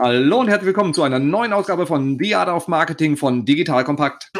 Hallo und herzlich willkommen zu einer neuen Ausgabe von The Art of Marketing von Digital Kompakt.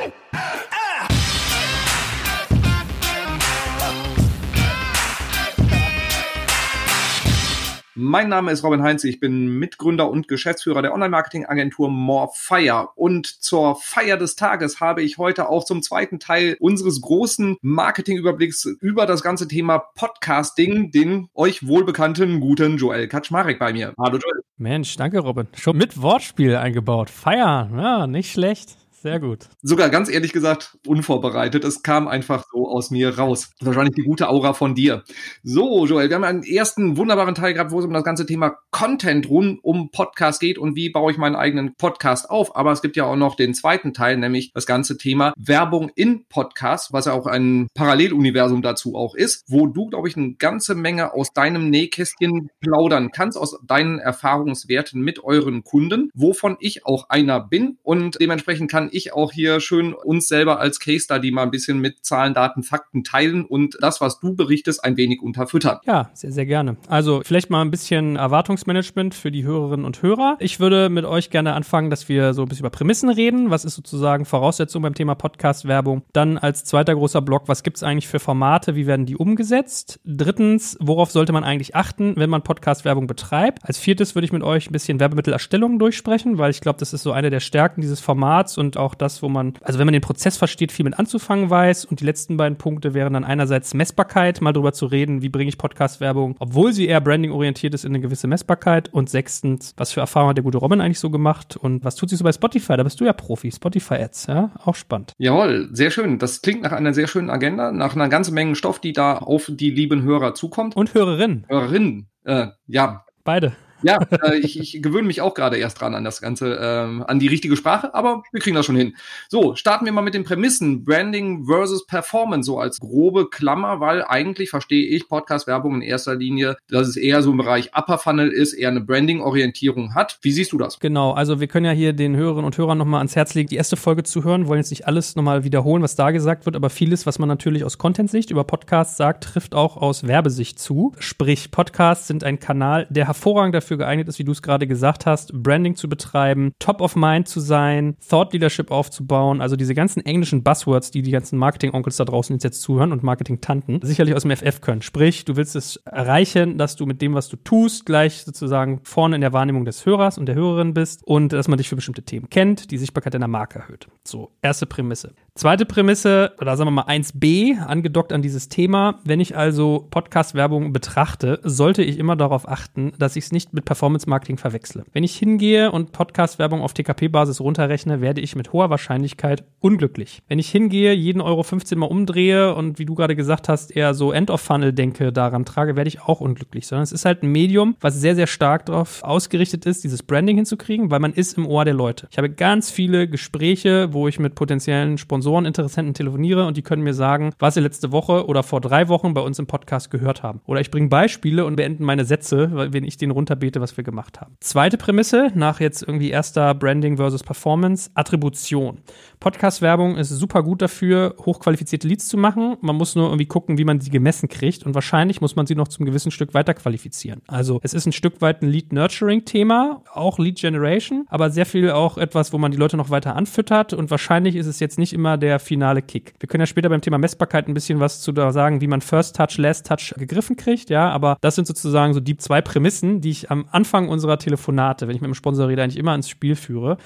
Mein Name ist Robin Heinz, ich bin Mitgründer und Geschäftsführer der Online-Marketing-Agentur Morefire. Und zur Feier des Tages habe ich heute auch zum zweiten Teil unseres großen Marketingüberblicks über das ganze Thema Podcasting den euch wohlbekannten guten Joel Kaczmarek bei mir. Hallo Joel. Mensch, danke Robin. Schon mit Wortspiel eingebaut. Feier, ja, nicht schlecht. Sehr gut. Sogar ganz ehrlich gesagt, unvorbereitet. Es kam einfach so aus mir raus. Wahrscheinlich die gute Aura von dir. So, Joel, wir haben einen ersten wunderbaren Teil gehabt, wo es um das ganze Thema Content rund um Podcast geht und wie baue ich meinen eigenen Podcast auf. Aber es gibt ja auch noch den zweiten Teil, nämlich das ganze Thema Werbung in Podcast, was ja auch ein Paralleluniversum dazu auch ist, wo du, glaube ich, eine ganze Menge aus deinem Nähkästchen plaudern kannst, aus deinen Erfahrungswerten mit euren Kunden, wovon ich auch einer bin und dementsprechend kann ich auch hier schön uns selber als Case Study mal ein bisschen mit Zahlen, Daten, Fakten teilen und das, was du berichtest, ein wenig unterfüttern. Ja, sehr, sehr gerne. Also vielleicht mal ein bisschen Erwartungsmanagement für die Hörerinnen und Hörer. Ich würde mit euch gerne anfangen, dass wir so ein bisschen über Prämissen reden. Was ist sozusagen Voraussetzung beim Thema Podcast-Werbung? Dann als zweiter großer Block, was gibt es eigentlich für Formate? Wie werden die umgesetzt? Drittens, worauf sollte man eigentlich achten, wenn man Podcast-Werbung betreibt? Als viertes würde ich mit euch ein bisschen Werbemittelerstellung durchsprechen, weil ich glaube, das ist so eine der Stärken dieses Formats und auch das, wo man, also wenn man den Prozess versteht, viel mit anzufangen weiß. Und die letzten beiden Punkte wären dann einerseits Messbarkeit, mal drüber zu reden, wie bringe ich Podcast-Werbung, obwohl sie eher Branding-orientiert ist, in eine gewisse Messbarkeit. Und sechstens, was für Erfahrungen hat der gute Robin eigentlich so gemacht und was tut sich so bei Spotify? Da bist du ja Profi, Spotify-Ads, ja, auch spannend. Jawohl, sehr schön. Das klingt nach einer sehr schönen Agenda, nach einer ganzen Menge Stoff, die da auf die lieben Hörer zukommt. Und Hörerinnen. Hörerinnen, äh, ja. Beide. Ja, äh, ich, ich gewöhne mich auch gerade erst dran an das Ganze, ähm, an die richtige Sprache, aber wir kriegen das schon hin. So, starten wir mal mit den Prämissen. Branding versus Performance, so als grobe Klammer, weil eigentlich verstehe ich Podcast-Werbung in erster Linie, dass es eher so im Bereich Upper Funnel ist, eher eine Branding-Orientierung hat. Wie siehst du das? Genau, also wir können ja hier den Hörerinnen und Hörern nochmal ans Herz legen, die erste Folge zu hören, wollen jetzt nicht alles nochmal wiederholen, was da gesagt wird, aber vieles, was man natürlich aus Content-Sicht über Podcasts sagt, trifft auch aus Werbesicht zu. Sprich, Podcasts sind ein Kanal, der hervorragend dafür geeignet ist, wie du es gerade gesagt hast, Branding zu betreiben, top of mind zu sein, Thought Leadership aufzubauen, also diese ganzen englischen Buzzwords, die die ganzen Marketing-Onkels da draußen jetzt zuhören und Marketing-Tanten, sicherlich aus dem FF können. Sprich, du willst es erreichen, dass du mit dem, was du tust, gleich sozusagen vorne in der Wahrnehmung des Hörers und der Hörerin bist und dass man dich für bestimmte Themen kennt, die Sichtbarkeit deiner Marke erhöht. So, erste Prämisse. Zweite Prämisse, oder sagen wir mal 1b, angedockt an dieses Thema. Wenn ich also Podcast-Werbung betrachte, sollte ich immer darauf achten, dass ich es nicht mit Performance-Marketing verwechsle. Wenn ich hingehe und Podcast-Werbung auf TKP-Basis runterrechne, werde ich mit hoher Wahrscheinlichkeit unglücklich. Wenn ich hingehe, jeden Euro 15 mal umdrehe und wie du gerade gesagt hast, eher so End-of-Funnel denke, daran trage, werde ich auch unglücklich. Sondern es ist halt ein Medium, was sehr, sehr stark darauf ausgerichtet ist, dieses Branding hinzukriegen, weil man ist im Ohr der Leute. Ich habe ganz viele Gespräche, wo ich mit potenziellen Sponsoren Sponsoren, Interessenten telefoniere und die können mir sagen, was sie letzte Woche oder vor drei Wochen bei uns im Podcast gehört haben. Oder ich bringe Beispiele und beende meine Sätze, wenn ich den runterbete, was wir gemacht haben. Zweite Prämisse, nach jetzt irgendwie erster Branding versus Performance, Attribution. Podcast-Werbung ist super gut dafür, hochqualifizierte Leads zu machen. Man muss nur irgendwie gucken, wie man sie gemessen kriegt und wahrscheinlich muss man sie noch zum gewissen Stück weiter qualifizieren. Also es ist ein Stück weit ein Lead-Nurturing-Thema, auch Lead-Generation, aber sehr viel auch etwas, wo man die Leute noch weiter anfüttert und wahrscheinlich ist es jetzt nicht immer der finale Kick. Wir können ja später beim Thema Messbarkeit ein bisschen was zu da sagen, wie man First Touch, Last Touch gegriffen kriegt, ja, aber das sind sozusagen so die zwei Prämissen, die ich am Anfang unserer Telefonate, wenn ich mit dem Sponsor rede, eigentlich immer ins Spiel führe.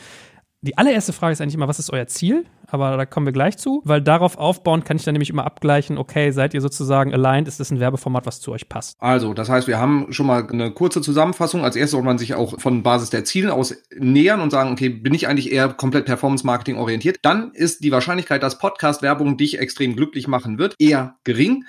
Die allererste Frage ist eigentlich immer, was ist euer Ziel? Aber da kommen wir gleich zu, weil darauf aufbauen kann ich dann nämlich immer abgleichen, okay, seid ihr sozusagen aligned, ist das ein Werbeformat, was zu euch passt? Also, das heißt, wir haben schon mal eine kurze Zusammenfassung. Als erstes soll man sich auch von Basis der Ziele aus nähern und sagen, okay, bin ich eigentlich eher komplett Performance-Marketing orientiert? Dann ist die Wahrscheinlichkeit, dass Podcast-Werbung dich extrem glücklich machen wird, eher gering.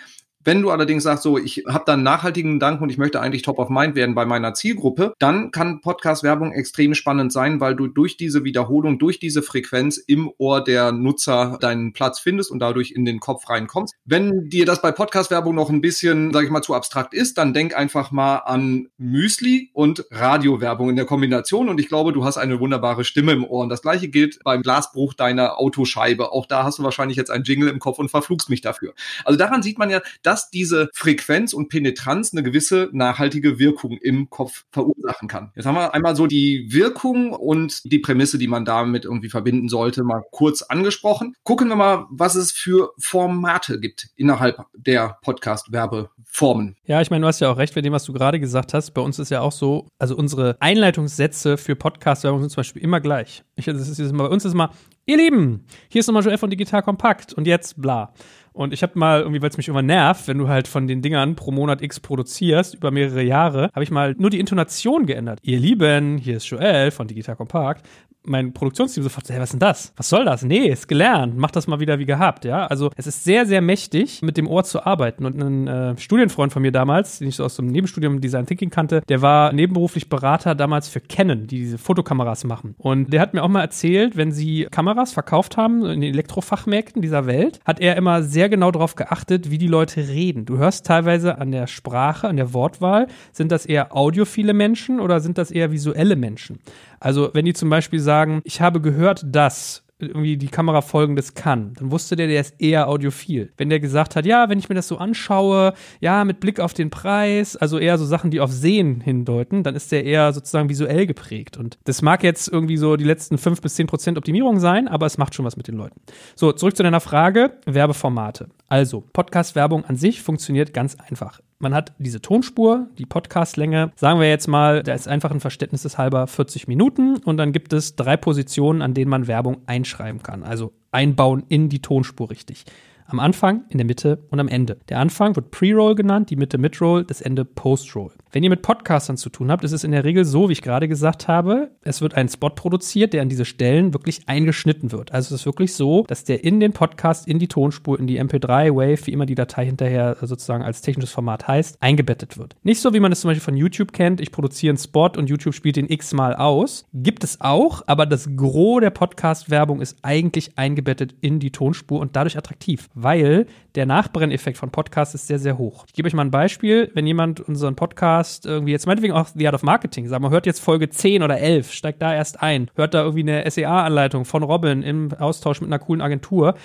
Wenn du allerdings sagst, so, ich habe da einen nachhaltigen Gedanken und ich möchte eigentlich top of mind werden bei meiner Zielgruppe, dann kann Podcast-Werbung extrem spannend sein, weil du durch diese Wiederholung, durch diese Frequenz im Ohr der Nutzer deinen Platz findest und dadurch in den Kopf reinkommst. Wenn dir das bei Podcast-Werbung noch ein bisschen, sag ich mal, zu abstrakt ist, dann denk einfach mal an Müsli und Radiowerbung in der Kombination und ich glaube, du hast eine wunderbare Stimme im Ohr. Und das gleiche gilt beim Glasbruch deiner Autoscheibe. Auch da hast du wahrscheinlich jetzt ein Jingle im Kopf und verflugst mich dafür. Also daran sieht man ja, dass dass diese Frequenz und Penetranz eine gewisse nachhaltige Wirkung im Kopf verursachen kann. Jetzt haben wir einmal so die Wirkung und die Prämisse, die man damit irgendwie verbinden sollte, mal kurz angesprochen. Gucken wir mal, was es für Formate gibt innerhalb der Podcast-Werbeformen. Ja, ich meine, du hast ja auch recht mit dem, was du gerade gesagt hast. Bei uns ist ja auch so, also unsere Einleitungssätze für Podcast-Werbung sind zum Beispiel immer gleich. Ich, das ist, bei uns ist immer, ihr Lieben, hier ist nochmal Joel von Digital Kompakt und jetzt bla. Und ich habe mal irgendwie, weil es mich immer nervt, wenn du halt von den Dingern pro Monat X produzierst über mehrere Jahre, habe ich mal nur die Intonation geändert. Ihr Lieben, hier ist Joel von Digital Kompakt mein Produktionsteam sofort, hey, was ist denn das? Was soll das? Nee, ist gelernt. Mach das mal wieder wie gehabt, ja. Also es ist sehr, sehr mächtig, mit dem Ohr zu arbeiten. Und ein äh, Studienfreund von mir damals, den ich so aus dem Nebenstudium Design Thinking kannte, der war nebenberuflich Berater damals für Canon, die diese Fotokameras machen. Und der hat mir auch mal erzählt, wenn sie Kameras verkauft haben in den Elektrofachmärkten dieser Welt, hat er immer sehr genau darauf geachtet, wie die Leute reden. Du hörst teilweise an der Sprache, an der Wortwahl, sind das eher audiophile Menschen oder sind das eher visuelle Menschen? Also wenn die zum Beispiel sagen, ich habe gehört, dass irgendwie die Kamera folgendes kann, dann wusste der, der ist eher audiophil. Wenn der gesagt hat, ja, wenn ich mir das so anschaue, ja, mit Blick auf den Preis, also eher so Sachen, die auf Sehen hindeuten, dann ist der eher sozusagen visuell geprägt. Und das mag jetzt irgendwie so die letzten fünf bis zehn Prozent Optimierung sein, aber es macht schon was mit den Leuten. So, zurück zu deiner Frage, Werbeformate. Also, Podcast-Werbung an sich funktioniert ganz einfach. Man hat diese Tonspur, die Podcastlänge, sagen wir jetzt mal, da ist einfach ein Verständnis halber 40 Minuten und dann gibt es drei Positionen, an denen man Werbung einschreiben kann. Also einbauen in die Tonspur richtig. Am Anfang, in der Mitte und am Ende. Der Anfang wird Pre-Roll genannt, die Mitte Mid-Roll, das Ende Post-Roll. Wenn ihr mit Podcastern zu tun habt, ist es in der Regel so, wie ich gerade gesagt habe, es wird ein Spot produziert, der an diese Stellen wirklich eingeschnitten wird. Also es ist wirklich so, dass der in den Podcast, in die Tonspur, in die MP3, Wave, wie immer die Datei hinterher sozusagen als technisches Format heißt, eingebettet wird. Nicht so, wie man es zum Beispiel von YouTube kennt, ich produziere einen Spot und YouTube spielt den x-mal aus. Gibt es auch, aber das Gros der Podcast-Werbung ist eigentlich eingebettet in die Tonspur und dadurch attraktiv, weil der Nachbrenneffekt von Podcasts ist sehr, sehr hoch. Ich gebe euch mal ein Beispiel. Wenn jemand unseren Podcast irgendwie jetzt meinetwegen auch The Art of Marketing, sagen wir, hört jetzt Folge 10 oder 11, steigt da erst ein, hört da irgendwie eine SEA-Anleitung von Robin im Austausch mit einer coolen Agentur,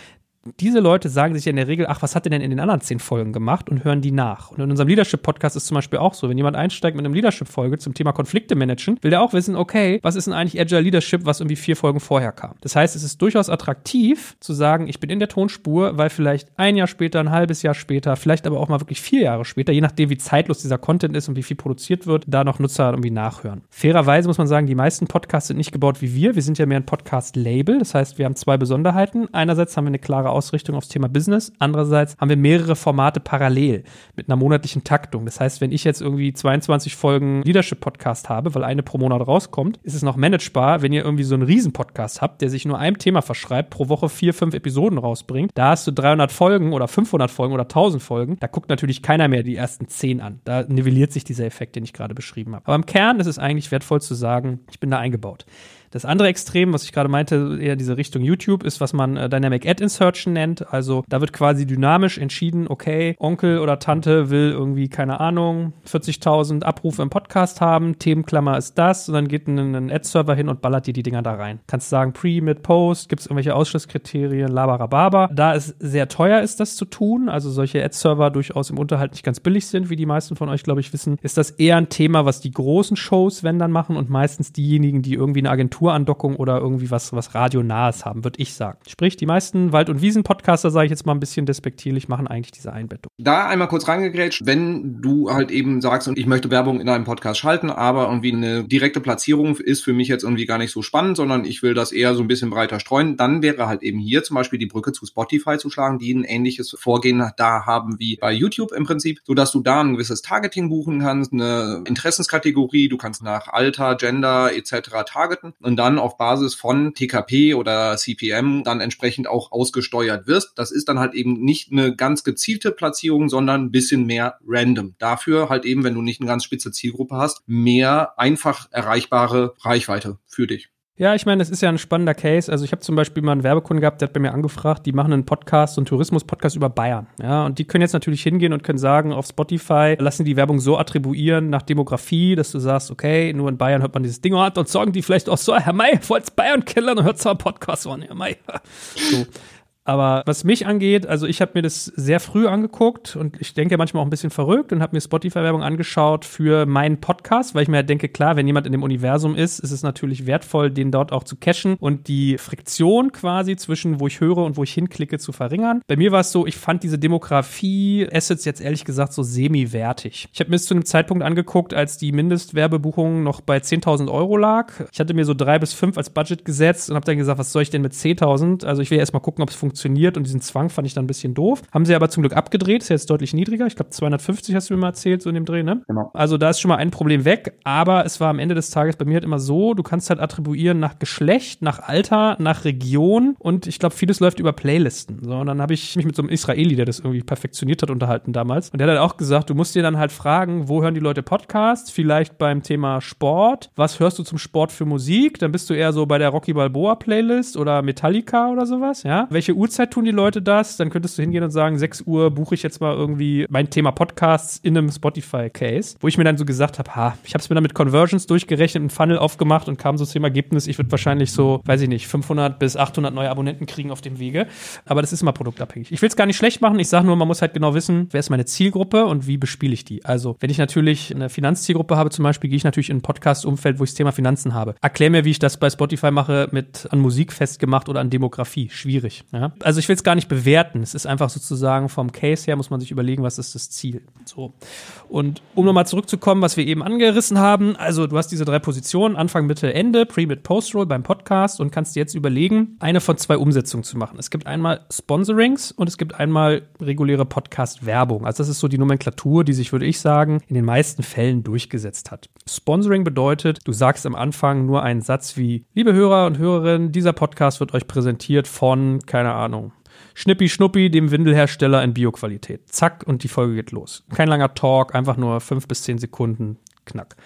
diese Leute sagen sich ja in der Regel, ach, was hat er denn in den anderen zehn Folgen gemacht und hören die nach. Und in unserem Leadership-Podcast ist zum Beispiel auch so, wenn jemand einsteigt mit einem Leadership-Folge zum Thema Konflikte managen, will der auch wissen, okay, was ist denn eigentlich Agile Leadership, was irgendwie vier Folgen vorher kam. Das heißt, es ist durchaus attraktiv zu sagen, ich bin in der Tonspur, weil vielleicht ein Jahr später, ein halbes Jahr später, vielleicht aber auch mal wirklich vier Jahre später, je nachdem, wie zeitlos dieser Content ist und wie viel produziert wird, da noch Nutzer irgendwie nachhören. Fairerweise muss man sagen, die meisten Podcasts sind nicht gebaut wie wir. Wir sind ja mehr ein Podcast-Label. Das heißt, wir haben zwei Besonderheiten. Einerseits haben wir eine klare Ausrichtung aufs Thema Business. Andererseits haben wir mehrere Formate parallel mit einer monatlichen Taktung. Das heißt, wenn ich jetzt irgendwie 22 Folgen Leadership Podcast habe, weil eine pro Monat rauskommt, ist es noch managebar, wenn ihr irgendwie so einen Riesen-Podcast habt, der sich nur einem Thema verschreibt, pro Woche vier, fünf Episoden rausbringt. Da hast du 300 Folgen oder 500 Folgen oder 1000 Folgen. Da guckt natürlich keiner mehr die ersten 10 an. Da nivelliert sich dieser Effekt, den ich gerade beschrieben habe. Aber im Kern ist es eigentlich wertvoll zu sagen, ich bin da eingebaut. Das andere Extrem, was ich gerade meinte, eher diese Richtung YouTube, ist, was man äh, Dynamic Ad Insertion nennt. Also da wird quasi dynamisch entschieden, okay, Onkel oder Tante will irgendwie, keine Ahnung, 40.000 Abrufe im Podcast haben, Themenklammer ist das und dann geht ein, ein Ad-Server hin und ballert dir die Dinger da rein. Kannst sagen, Pre, Mid, Post, gibt es irgendwelche Ausschlusskriterien, labarababa. Da es sehr teuer ist, das zu tun, also solche Ad-Server durchaus im Unterhalt nicht ganz billig sind, wie die meisten von euch, glaube ich, wissen, ist das eher ein Thema, was die großen Shows, wenn dann machen und meistens diejenigen, die irgendwie eine Agentur Agenturandockung oder irgendwie was, was radionahes haben, würde ich sagen. Sprich, die meisten Wald- und Wiesen-Podcaster, sage ich jetzt mal ein bisschen despektierlich, machen eigentlich diese Einbettung. Da einmal kurz reingegrätscht, wenn du halt eben sagst, und ich möchte Werbung in einem Podcast schalten, aber irgendwie eine direkte Platzierung ist für mich jetzt irgendwie gar nicht so spannend, sondern ich will das eher so ein bisschen breiter streuen, dann wäre halt eben hier zum Beispiel die Brücke zu Spotify zu schlagen, die ein ähnliches Vorgehen da haben wie bei YouTube im Prinzip, sodass du da ein gewisses Targeting buchen kannst, eine Interessenskategorie, du kannst nach Alter, Gender etc. targeten und dann auf Basis von TKP oder CPM dann entsprechend auch ausgesteuert wirst. Das ist dann halt eben nicht eine ganz gezielte Platzierung, sondern ein bisschen mehr random. Dafür halt eben, wenn du nicht eine ganz spitze Zielgruppe hast, mehr einfach erreichbare Reichweite für dich. Ja, ich meine, es ist ja ein spannender Case. Also ich habe zum Beispiel mal einen Werbekunden gehabt, der hat bei mir angefragt, die machen einen Podcast, einen Tourismus-Podcast über Bayern. Ja, und die können jetzt natürlich hingehen und können sagen, auf Spotify lassen die Werbung so attribuieren nach Demografie, dass du sagst, okay, nur in Bayern hört man dieses Ding hat und sagen die vielleicht auch so, Herr May, wollt's Bayern killern und hört zwar einen Podcast an, Herr May. so. Aber was mich angeht, also ich habe mir das sehr früh angeguckt und ich denke manchmal auch ein bisschen verrückt und habe mir Spotify-Werbung angeschaut für meinen Podcast, weil ich mir halt denke, klar, wenn jemand in dem Universum ist, ist es natürlich wertvoll, den dort auch zu cashen und die Friktion quasi zwischen, wo ich höre und wo ich hinklicke, zu verringern. Bei mir war es so, ich fand diese Demografie-Assets jetzt ehrlich gesagt so semi-wertig. Ich habe mir es zu einem Zeitpunkt angeguckt, als die Mindestwerbebuchung noch bei 10.000 Euro lag. Ich hatte mir so drei bis fünf als Budget gesetzt und habe dann gesagt, was soll ich denn mit 10.000? Also ich will erst mal gucken, ob es funktioniert und diesen Zwang fand ich dann ein bisschen doof. Haben sie aber zum Glück abgedreht, ist jetzt deutlich niedriger. Ich glaube 250 hast du mir mal erzählt, so in dem Dreh, ne? Genau. Also da ist schon mal ein Problem weg, aber es war am Ende des Tages bei mir halt immer so, du kannst halt attribuieren nach Geschlecht, nach Alter, nach Region und ich glaube, vieles läuft über Playlisten. So, und dann habe ich mich mit so einem Israeli, der das irgendwie perfektioniert hat, unterhalten damals. Und der hat halt auch gesagt, du musst dir dann halt fragen, wo hören die Leute Podcasts? Vielleicht beim Thema Sport. Was hörst du zum Sport für Musik? Dann bist du eher so bei der Rocky Balboa Playlist oder Metallica oder sowas, ja? Welche Uhrzeit tun die Leute das? Dann könntest du hingehen und sagen, 6 Uhr buche ich jetzt mal irgendwie mein Thema Podcasts in einem Spotify-Case, wo ich mir dann so gesagt habe, ha, ich habe es mir dann mit Conversions durchgerechnet, einen Funnel aufgemacht und kam so zum Ergebnis, ich würde wahrscheinlich so, weiß ich nicht, 500 bis 800 neue Abonnenten kriegen auf dem Wege. Aber das ist immer produktabhängig. Ich will es gar nicht schlecht machen. Ich sage nur, man muss halt genau wissen, wer ist meine Zielgruppe und wie bespiele ich die. Also, wenn ich natürlich eine Finanzzielgruppe habe zum Beispiel, gehe ich natürlich in ein Podcast-Umfeld, wo ich das Thema Finanzen habe. Erklär mir, wie ich das bei Spotify mache, mit an Musik festgemacht oder an Demografie. Schwierig. Ja? Also, ich will es gar nicht bewerten. Es ist einfach sozusagen vom Case her, muss man sich überlegen, was ist das Ziel. So. Und um nochmal zurückzukommen, was wir eben angerissen haben, also du hast diese drei Positionen, Anfang, Mitte, Ende, Pre, Mid, Post-Roll beim Podcast und kannst dir jetzt überlegen, eine von zwei Umsetzungen zu machen. Es gibt einmal Sponsorings und es gibt einmal reguläre Podcast-Werbung. Also das ist so die Nomenklatur, die sich, würde ich sagen, in den meisten Fällen durchgesetzt hat. Sponsoring bedeutet, du sagst am Anfang nur einen Satz wie, liebe Hörer und Hörerinnen, dieser Podcast wird euch präsentiert von, keine Ahnung, Schnippi Schnuppi, dem Windelhersteller in Bioqualität. Zack, und die Folge geht los. Kein langer Talk, einfach nur fünf bis zehn Sekunden, knack.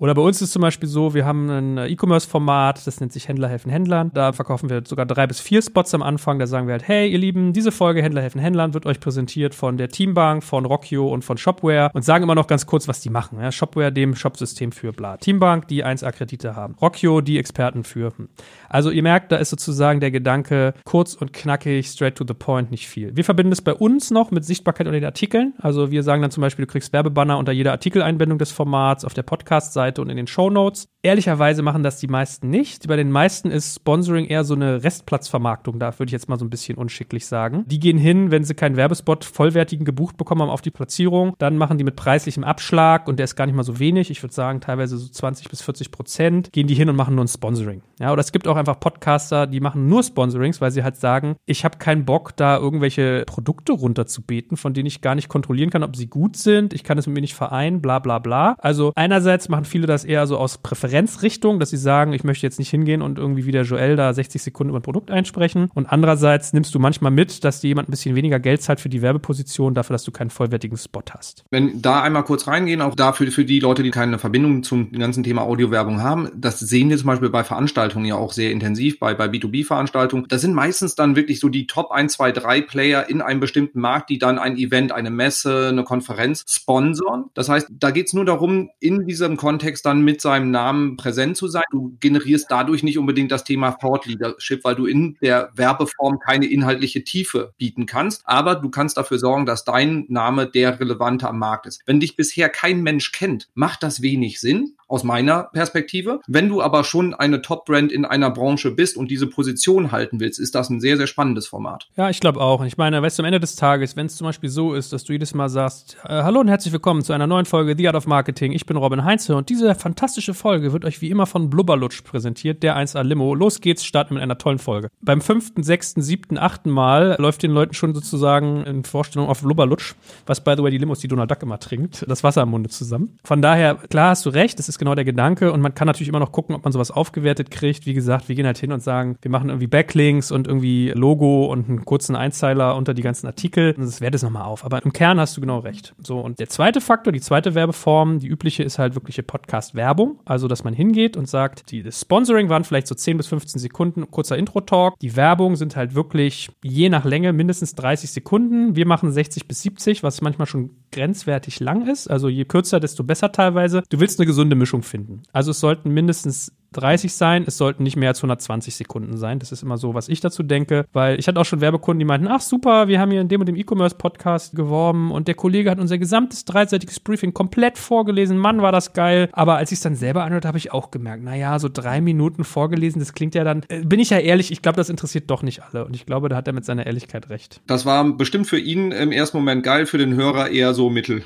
Oder bei uns ist zum Beispiel so, wir haben ein E-Commerce-Format, das nennt sich Händler helfen Händlern. Da verkaufen wir sogar drei bis vier Spots am Anfang. Da sagen wir halt, hey, ihr Lieben, diese Folge Händler helfen Händlern wird euch präsentiert von der Teambank, von Rockio und von Shopware und sagen immer noch ganz kurz, was die machen. Ja, Shopware, dem Shopsystem für bla. Teambank, die 1A-Kredite haben. Rockio, die Experten für. Hm. Also ihr merkt, da ist sozusagen der Gedanke kurz und knackig, straight to the point, nicht viel. Wir verbinden es bei uns noch mit Sichtbarkeit unter den Artikeln. Also wir sagen dann zum Beispiel, du kriegst Werbebanner unter jeder Artikeleinbindung des Formats auf der Podcast-Seite Seite und in den Show Notes. Ehrlicherweise machen das die meisten nicht. Bei den meisten ist Sponsoring eher so eine Restplatzvermarktung. Da würde ich jetzt mal so ein bisschen unschicklich sagen. Die gehen hin, wenn sie keinen Werbespot vollwertigen gebucht bekommen haben auf die Platzierung, dann machen die mit preislichem Abschlag und der ist gar nicht mal so wenig. Ich würde sagen, teilweise so 20 bis 40 Prozent gehen die hin und machen nur ein Sponsoring. Ja, oder es gibt auch einfach Podcaster, die machen nur Sponsorings, weil sie halt sagen, ich habe keinen Bock, da irgendwelche Produkte runterzubeten, von denen ich gar nicht kontrollieren kann, ob sie gut sind. Ich kann es mit mir nicht vereinen, bla bla bla. Also einerseits machen viele das eher so aus Präferenzrichtung, dass sie sagen, ich möchte jetzt nicht hingehen und irgendwie wie der Joel da 60 Sekunden über ein Produkt einsprechen. Und andererseits nimmst du manchmal mit, dass dir jemand ein bisschen weniger Geld zahlt für die Werbeposition, dafür, dass du keinen vollwertigen Spot hast. Wenn da einmal kurz reingehen, auch dafür für die Leute, die keine Verbindung zum ganzen Thema Audiowerbung haben, das sehen wir zum Beispiel bei Veranstaltungen ja auch sehr intensiv, bei, bei B2B-Veranstaltungen. Das sind meistens dann wirklich so die Top 1, 2, 3 Player in einem bestimmten Markt, die dann ein Event, eine Messe, eine Konferenz sponsern. Das heißt, da geht es nur darum, in diesem Kontext dann mit seinem Namen präsent zu sein. Du generierst dadurch nicht unbedingt das Thema Thought Leadership, weil du in der Werbeform keine inhaltliche Tiefe bieten kannst. Aber du kannst dafür sorgen, dass dein Name der relevante am Markt ist. Wenn dich bisher kein Mensch kennt, macht das wenig Sinn aus meiner Perspektive. Wenn du aber schon eine Top-Brand in einer Branche bist und diese Position halten willst, ist das ein sehr, sehr spannendes Format. Ja, ich glaube auch. Ich meine, weißt du, am Ende des Tages, wenn es zum Beispiel so ist, dass du jedes Mal sagst, äh, hallo und herzlich willkommen zu einer neuen Folge The Art of Marketing. Ich bin Robin Heinze und diese fantastische Folge wird euch wie immer von Blubberlutsch präsentiert, der 1A Limo. Los geht's, starten mit einer tollen Folge. Beim fünften, sechsten, siebten, achten Mal läuft den Leuten schon sozusagen in Vorstellung auf Blubberlutsch, was by the way die Limos, die Donald Duck immer trinkt, das Wasser im Munde zusammen. Von daher, klar hast du recht, das ist genau der Gedanke und man kann natürlich immer noch gucken, ob man sowas aufgewertet kriegt. Wie gesagt, wir gehen halt hin und sagen, wir machen irgendwie Backlinks und irgendwie Logo und einen kurzen Einzeiler unter die ganzen Artikel. Das wertet es nochmal auf. Aber im Kern hast du genau recht. So, und der zweite Faktor, die zweite Werbeform, die übliche ist halt wirkliche Podcast-Werbung. Also, dass man hingeht und sagt, die, das Sponsoring waren vielleicht so 10 bis 15 Sekunden, kurzer Intro-Talk. Die Werbung sind halt wirklich je nach Länge mindestens 30 Sekunden. Wir machen 60 bis 70, was manchmal schon grenzwertig lang ist. Also je kürzer, desto besser teilweise. Du willst eine gesunde Mischung finden. Also es sollten mindestens 30 sein, es sollten nicht mehr als 120 Sekunden sein. Das ist immer so, was ich dazu denke, weil ich hatte auch schon Werbekunden, die meinten, ach super, wir haben hier in dem und dem E-Commerce-Podcast geworben und der Kollege hat unser gesamtes dreiseitiges Briefing komplett vorgelesen. Mann, war das geil. Aber als ich es dann selber anhörte, habe ich auch gemerkt, naja, so drei Minuten vorgelesen, das klingt ja dann, äh, bin ich ja ehrlich, ich glaube, das interessiert doch nicht alle. Und ich glaube, da hat er mit seiner Ehrlichkeit recht. Das war bestimmt für ihn im ersten Moment geil, für den Hörer eher so mittel.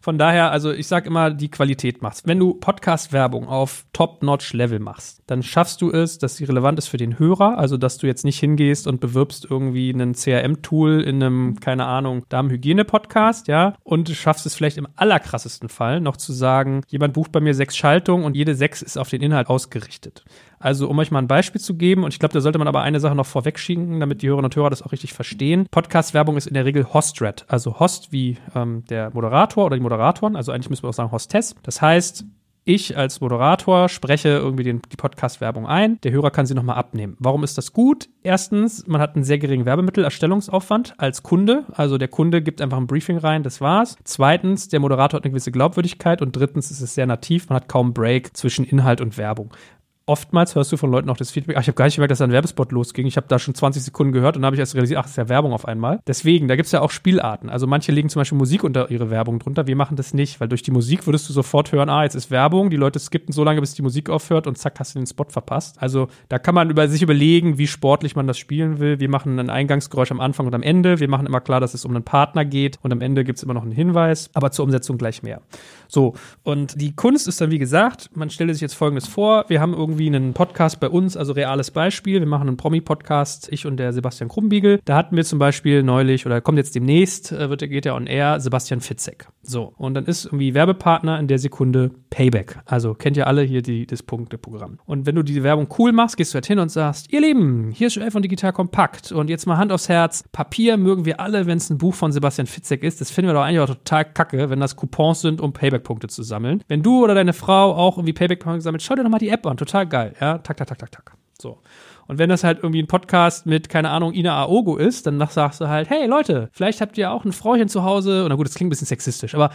Von daher, also ich sag immer, die Qualität machst. Wenn du Podcast-Werbung auf Top-Notch-Level machst, dann schaffst du es, dass sie relevant ist für den Hörer, also dass du jetzt nicht hingehst und bewirbst irgendwie einen CRM-Tool in einem, keine Ahnung, Darmhygiene-Podcast, ja, und schaffst es vielleicht im allerkrassesten Fall noch zu sagen, jemand bucht bei mir sechs Schaltungen und jede sechs ist auf den Inhalt ausgerichtet. Also, um euch mal ein Beispiel zu geben, und ich glaube, da sollte man aber eine Sache noch vorwegschicken, damit die Hörerinnen und Hörer das auch richtig verstehen. Podcast-Werbung ist in der Regel Host-Red, also Host wie ähm, der Moderator oder die Moderatoren, also eigentlich müssen wir auch sagen Hostess. Das heißt, ich als Moderator spreche irgendwie den, die Podcast-Werbung ein. Der Hörer kann sie nochmal abnehmen. Warum ist das gut? Erstens, man hat einen sehr geringen Werbemittelerstellungsaufwand als Kunde. Also der Kunde gibt einfach ein Briefing rein, das war's. Zweitens, der Moderator hat eine gewisse Glaubwürdigkeit. Und drittens ist es sehr nativ. Man hat kaum Break zwischen Inhalt und Werbung oftmals hörst du von Leuten auch das Feedback, ach, ich habe gar nicht gemerkt, dass da ein Werbespot losging. Ich habe da schon 20 Sekunden gehört und habe ich erst realisiert, ach, das ist ja Werbung auf einmal. Deswegen, da gibt es ja auch Spielarten. Also manche legen zum Beispiel Musik unter ihre Werbung drunter. Wir machen das nicht, weil durch die Musik würdest du sofort hören, ah, jetzt ist Werbung, die Leute skippen so lange, bis die Musik aufhört und zack, hast du den Spot verpasst. Also da kann man über sich überlegen, wie sportlich man das spielen will. Wir machen ein Eingangsgeräusch am Anfang und am Ende. Wir machen immer klar, dass es um einen Partner geht und am Ende gibt es immer noch einen Hinweis, aber zur Umsetzung gleich mehr. So, und die Kunst ist dann, wie gesagt, man stelle sich jetzt Folgendes vor, wir haben irgendwie einen Podcast bei uns, also reales Beispiel. Wir machen einen Promi-Podcast, ich und der Sebastian Krumbiegel. Da hatten wir zum Beispiel neulich, oder kommt jetzt demnächst, äh, wird, geht ja on air, Sebastian Fitzek. So, und dann ist irgendwie Werbepartner in der Sekunde Payback. Also kennt ihr alle hier die, das Punkteprogramm. Und wenn du die Werbung cool machst, gehst du halt hin und sagst, ihr Lieben, hier ist Joel von Digital Kompakt. Und jetzt mal Hand aufs Herz. Papier mögen wir alle, wenn es ein Buch von Sebastian Fitzek ist. Das finden wir doch eigentlich auch total kacke, wenn das Coupons sind, um Payback-Punkte zu sammeln. Wenn du oder deine Frau auch irgendwie Payback-Punkte sammelt, schau dir doch mal die App an. Total geil. Ja, tak, tak, tak, tak, tak. So. Und wenn das halt irgendwie ein Podcast mit, keine Ahnung, Ina Aogo ist, dann sagst du halt, hey Leute, vielleicht habt ihr auch ein Frauchen zu Hause. Na gut, das klingt ein bisschen sexistisch, aber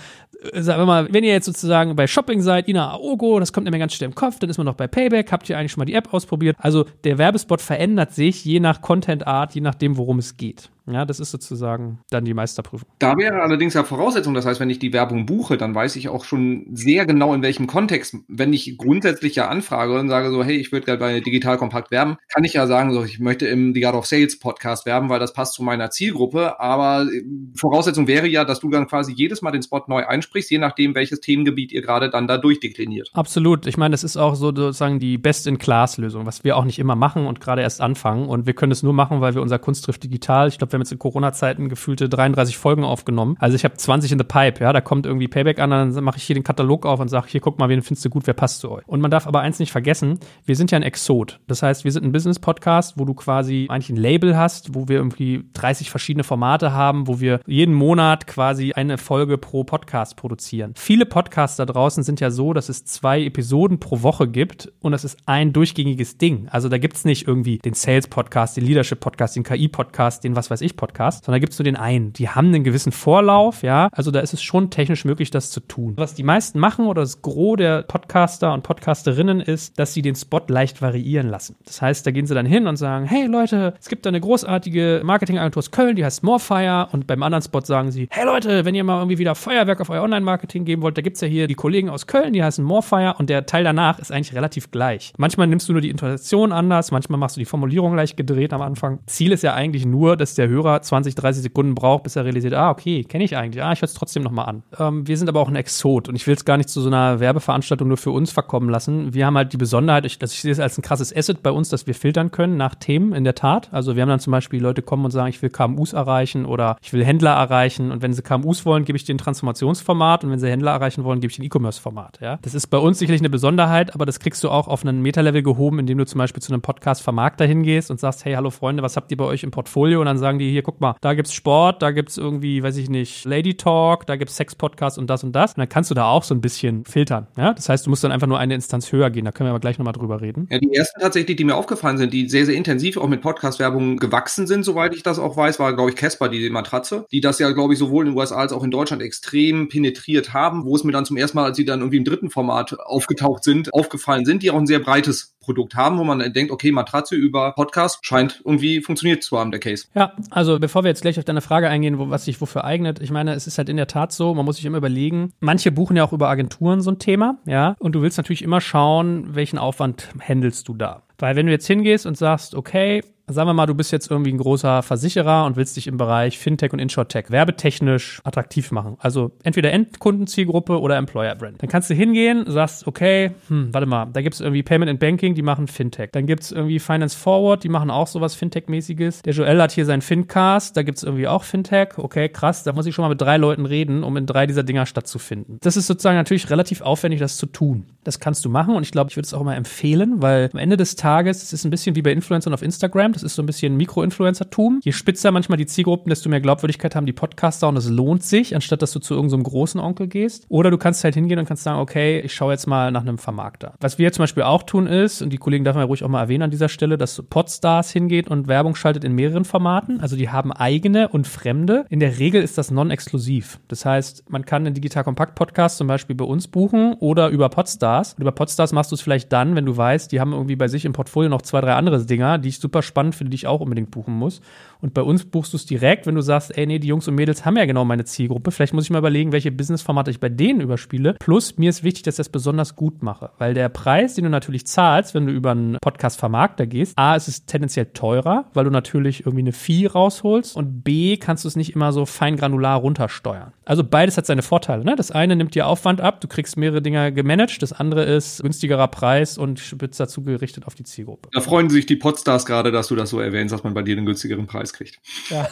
äh, sagen wir mal, wenn ihr jetzt sozusagen bei Shopping seid, Ina Aogo, das kommt mir ganz schnell im Kopf, dann ist man noch bei Payback, habt ihr eigentlich schon mal die App ausprobiert. Also der Werbespot verändert sich je nach Content Art, je nachdem, worum es geht. Ja, das ist sozusagen dann die Meisterprüfung. Da wäre allerdings ja Voraussetzung, das heißt, wenn ich die Werbung buche, dann weiß ich auch schon sehr genau, in welchem Kontext. Wenn ich grundsätzlich ja anfrage und sage so, hey, ich würde gerne bei Digital Kompakt werben, kann ich ja sagen, so, ich möchte im The Art of Sales Podcast werben, weil das passt zu meiner Zielgruppe. Aber äh, Voraussetzung wäre ja, dass du dann quasi jedes Mal den Spot neu einsprichst, je nachdem, welches Themengebiet ihr gerade dann da durchdekliniert. Absolut. Ich meine, das ist auch so sozusagen die Best-in-Class-Lösung, was wir auch nicht immer machen und gerade erst anfangen. Und wir können es nur machen, weil wir unser Kunst trifft digital. Ich glaube, wir haben jetzt in Corona-Zeiten gefühlte 33 Folgen aufgenommen. Also ich habe 20 in the Pipe, ja, da kommt irgendwie Payback an, dann mache ich hier den Katalog auf und sage, hier guck mal, wen findest du gut, wer passt zu euch. Und man darf aber eins nicht vergessen, wir sind ja ein Exot. Das heißt, wir sind ein Business-Podcast, wo du quasi eigentlich ein Label hast, wo wir irgendwie 30 verschiedene Formate haben, wo wir jeden Monat quasi eine Folge pro Podcast produzieren. Viele Podcasts da draußen sind ja so, dass es zwei Episoden pro Woche gibt und das ist ein durchgängiges Ding. Also da gibt es nicht irgendwie den Sales-Podcast, den Leadership-Podcast, den KI-Podcast, den was weiß ich Podcast sondern da gibst du den einen. Die haben einen gewissen Vorlauf, ja. Also da ist es schon technisch möglich, das zu tun. Was die meisten machen oder das Gros der Podcaster und Podcasterinnen ist, dass sie den Spot leicht variieren lassen. Das heißt, da gehen sie dann hin und sagen, hey Leute, es gibt da eine großartige Marketingagentur aus Köln, die heißt Morefire und beim anderen Spot sagen sie, hey Leute, wenn ihr mal irgendwie wieder Feuerwerk auf euer Online-Marketing geben wollt, da gibt es ja hier die Kollegen aus Köln, die heißen Morefire und der Teil danach ist eigentlich relativ gleich. Manchmal nimmst du nur die Intonation anders, manchmal machst du die Formulierung leicht gedreht am Anfang. Ziel ist ja eigentlich nur, dass der Hörer 20, 30 Sekunden braucht, bis er realisiert, ah, okay, kenne ich eigentlich. Ah, ich höre es trotzdem nochmal an. Ähm, wir sind aber auch ein Exot und ich will es gar nicht zu so einer Werbeveranstaltung nur für uns verkommen lassen. Wir haben halt die Besonderheit, ich, dass ich sehe es als ein krasses Asset bei uns, dass wir filtern können nach Themen in der Tat. Also wir haben dann zum Beispiel Leute kommen und sagen, ich will KMUs erreichen oder ich will Händler erreichen und wenn sie KMUs wollen, gebe ich den Transformationsformat und wenn sie Händler erreichen wollen, gebe ich den E-Commerce-Format. Ja? Das ist bei uns sicherlich eine Besonderheit, aber das kriegst du auch auf einen Meta-Level gehoben, indem du zum Beispiel zu einem Podcast-Vermarkter hingehst und sagst, hey, hallo Freunde, was habt ihr bei euch im Portfolio? Und dann sagen die, hier, guck mal, da gibt gibt's Sport, da gibt's irgendwie, weiß ich nicht, Lady Talk, da gibt's Sex-Podcast und das und das. Und dann kannst du da auch so ein bisschen filtern. Ja? Das heißt, du musst dann einfach nur eine Instanz höher gehen. Da können wir aber gleich nochmal drüber reden. Ja, die ersten tatsächlich, die mir aufgefallen aufgefallen sind, die sehr, sehr intensiv auch mit Podcast-Werbung gewachsen sind, soweit ich das auch weiß, war, glaube ich, Casper, die Matratze, die das ja, glaube ich, sowohl in den USA als auch in Deutschland extrem penetriert haben, wo es mir dann zum ersten Mal, als sie dann irgendwie im dritten Format aufgetaucht sind, aufgefallen sind, die auch ein sehr breites Produkt haben, wo man denkt, okay, Matratze über Podcast scheint irgendwie funktioniert zu haben, der Case. Ja, also bevor wir jetzt gleich auf deine Frage eingehen, wo, was sich wofür eignet, ich meine, es ist halt in der Tat so, man muss sich immer überlegen, manche buchen ja auch über Agenturen so ein Thema, ja, und du willst natürlich immer schauen, welchen Aufwand handelst du da. Weil wenn du jetzt hingehst und sagst, okay, sagen wir mal, du bist jetzt irgendwie ein großer Versicherer und willst dich im Bereich Fintech und Insurtech werbetechnisch attraktiv machen. Also entweder Endkundenzielgruppe oder Employer Brand. Dann kannst du hingehen, sagst, okay, hm, warte mal, da gibt es irgendwie Payment and Banking, die machen Fintech. Dann gibt es irgendwie Finance Forward, die machen auch sowas Fintech-mäßiges. Der Joel hat hier seinen Fincast, da gibt es irgendwie auch Fintech. Okay, krass, da muss ich schon mal mit drei Leuten reden, um in drei dieser Dinger stattzufinden. Das ist sozusagen natürlich relativ aufwendig, das zu tun. Das kannst du machen und ich glaube, ich würde es auch immer empfehlen, weil am Ende des Tages, es ist ein bisschen wie bei Influencern auf Instagram, das ist so ein bisschen Mikro-Influencer-Tum. Je spitzer manchmal die Zielgruppen, desto mehr Glaubwürdigkeit haben die Podcaster und es lohnt sich, anstatt dass du zu irgendeinem so großen Onkel gehst. Oder du kannst halt hingehen und kannst sagen, okay, ich schaue jetzt mal nach einem Vermarkter. Was wir zum Beispiel auch tun ist, und die Kollegen darf man ja ruhig auch mal erwähnen an dieser Stelle, dass Podstars hingeht und Werbung schaltet in mehreren Formaten. Also die haben eigene und fremde. In der Regel ist das non-exklusiv. Das heißt, man kann einen Digital Kompakt Podcast zum Beispiel bei uns buchen oder über Podstars. Und über Podstars machst du es vielleicht dann, wenn du weißt, die haben irgendwie bei sich im Portfolio noch zwei, drei andere Dinger, die ich super spannend finde, die ich auch unbedingt buchen muss. Und bei uns buchst du es direkt, wenn du sagst, ey, nee, die Jungs und Mädels haben ja genau meine Zielgruppe. Vielleicht muss ich mal überlegen, welche Business-Formate ich bei denen überspiele. Plus, mir ist wichtig, dass ich das besonders gut mache. Weil der Preis, den du natürlich zahlst, wenn du über einen Podcast-Vermarkter gehst, A, ist es tendenziell teurer, weil du natürlich irgendwie eine Fee rausholst. Und B, kannst du es nicht immer so fein granular runtersteuern. Also beides hat seine Vorteile. Ne? Das eine nimmt dir Aufwand ab, du kriegst mehrere Dinge gemanagt. Das andere ist günstigerer Preis und spitz dazu gerichtet auf die Zielgruppe. Da freuen sich die Podstars gerade, dass du das so erwähnst, dass man bei dir einen günstigeren Preis kriegt. Ja.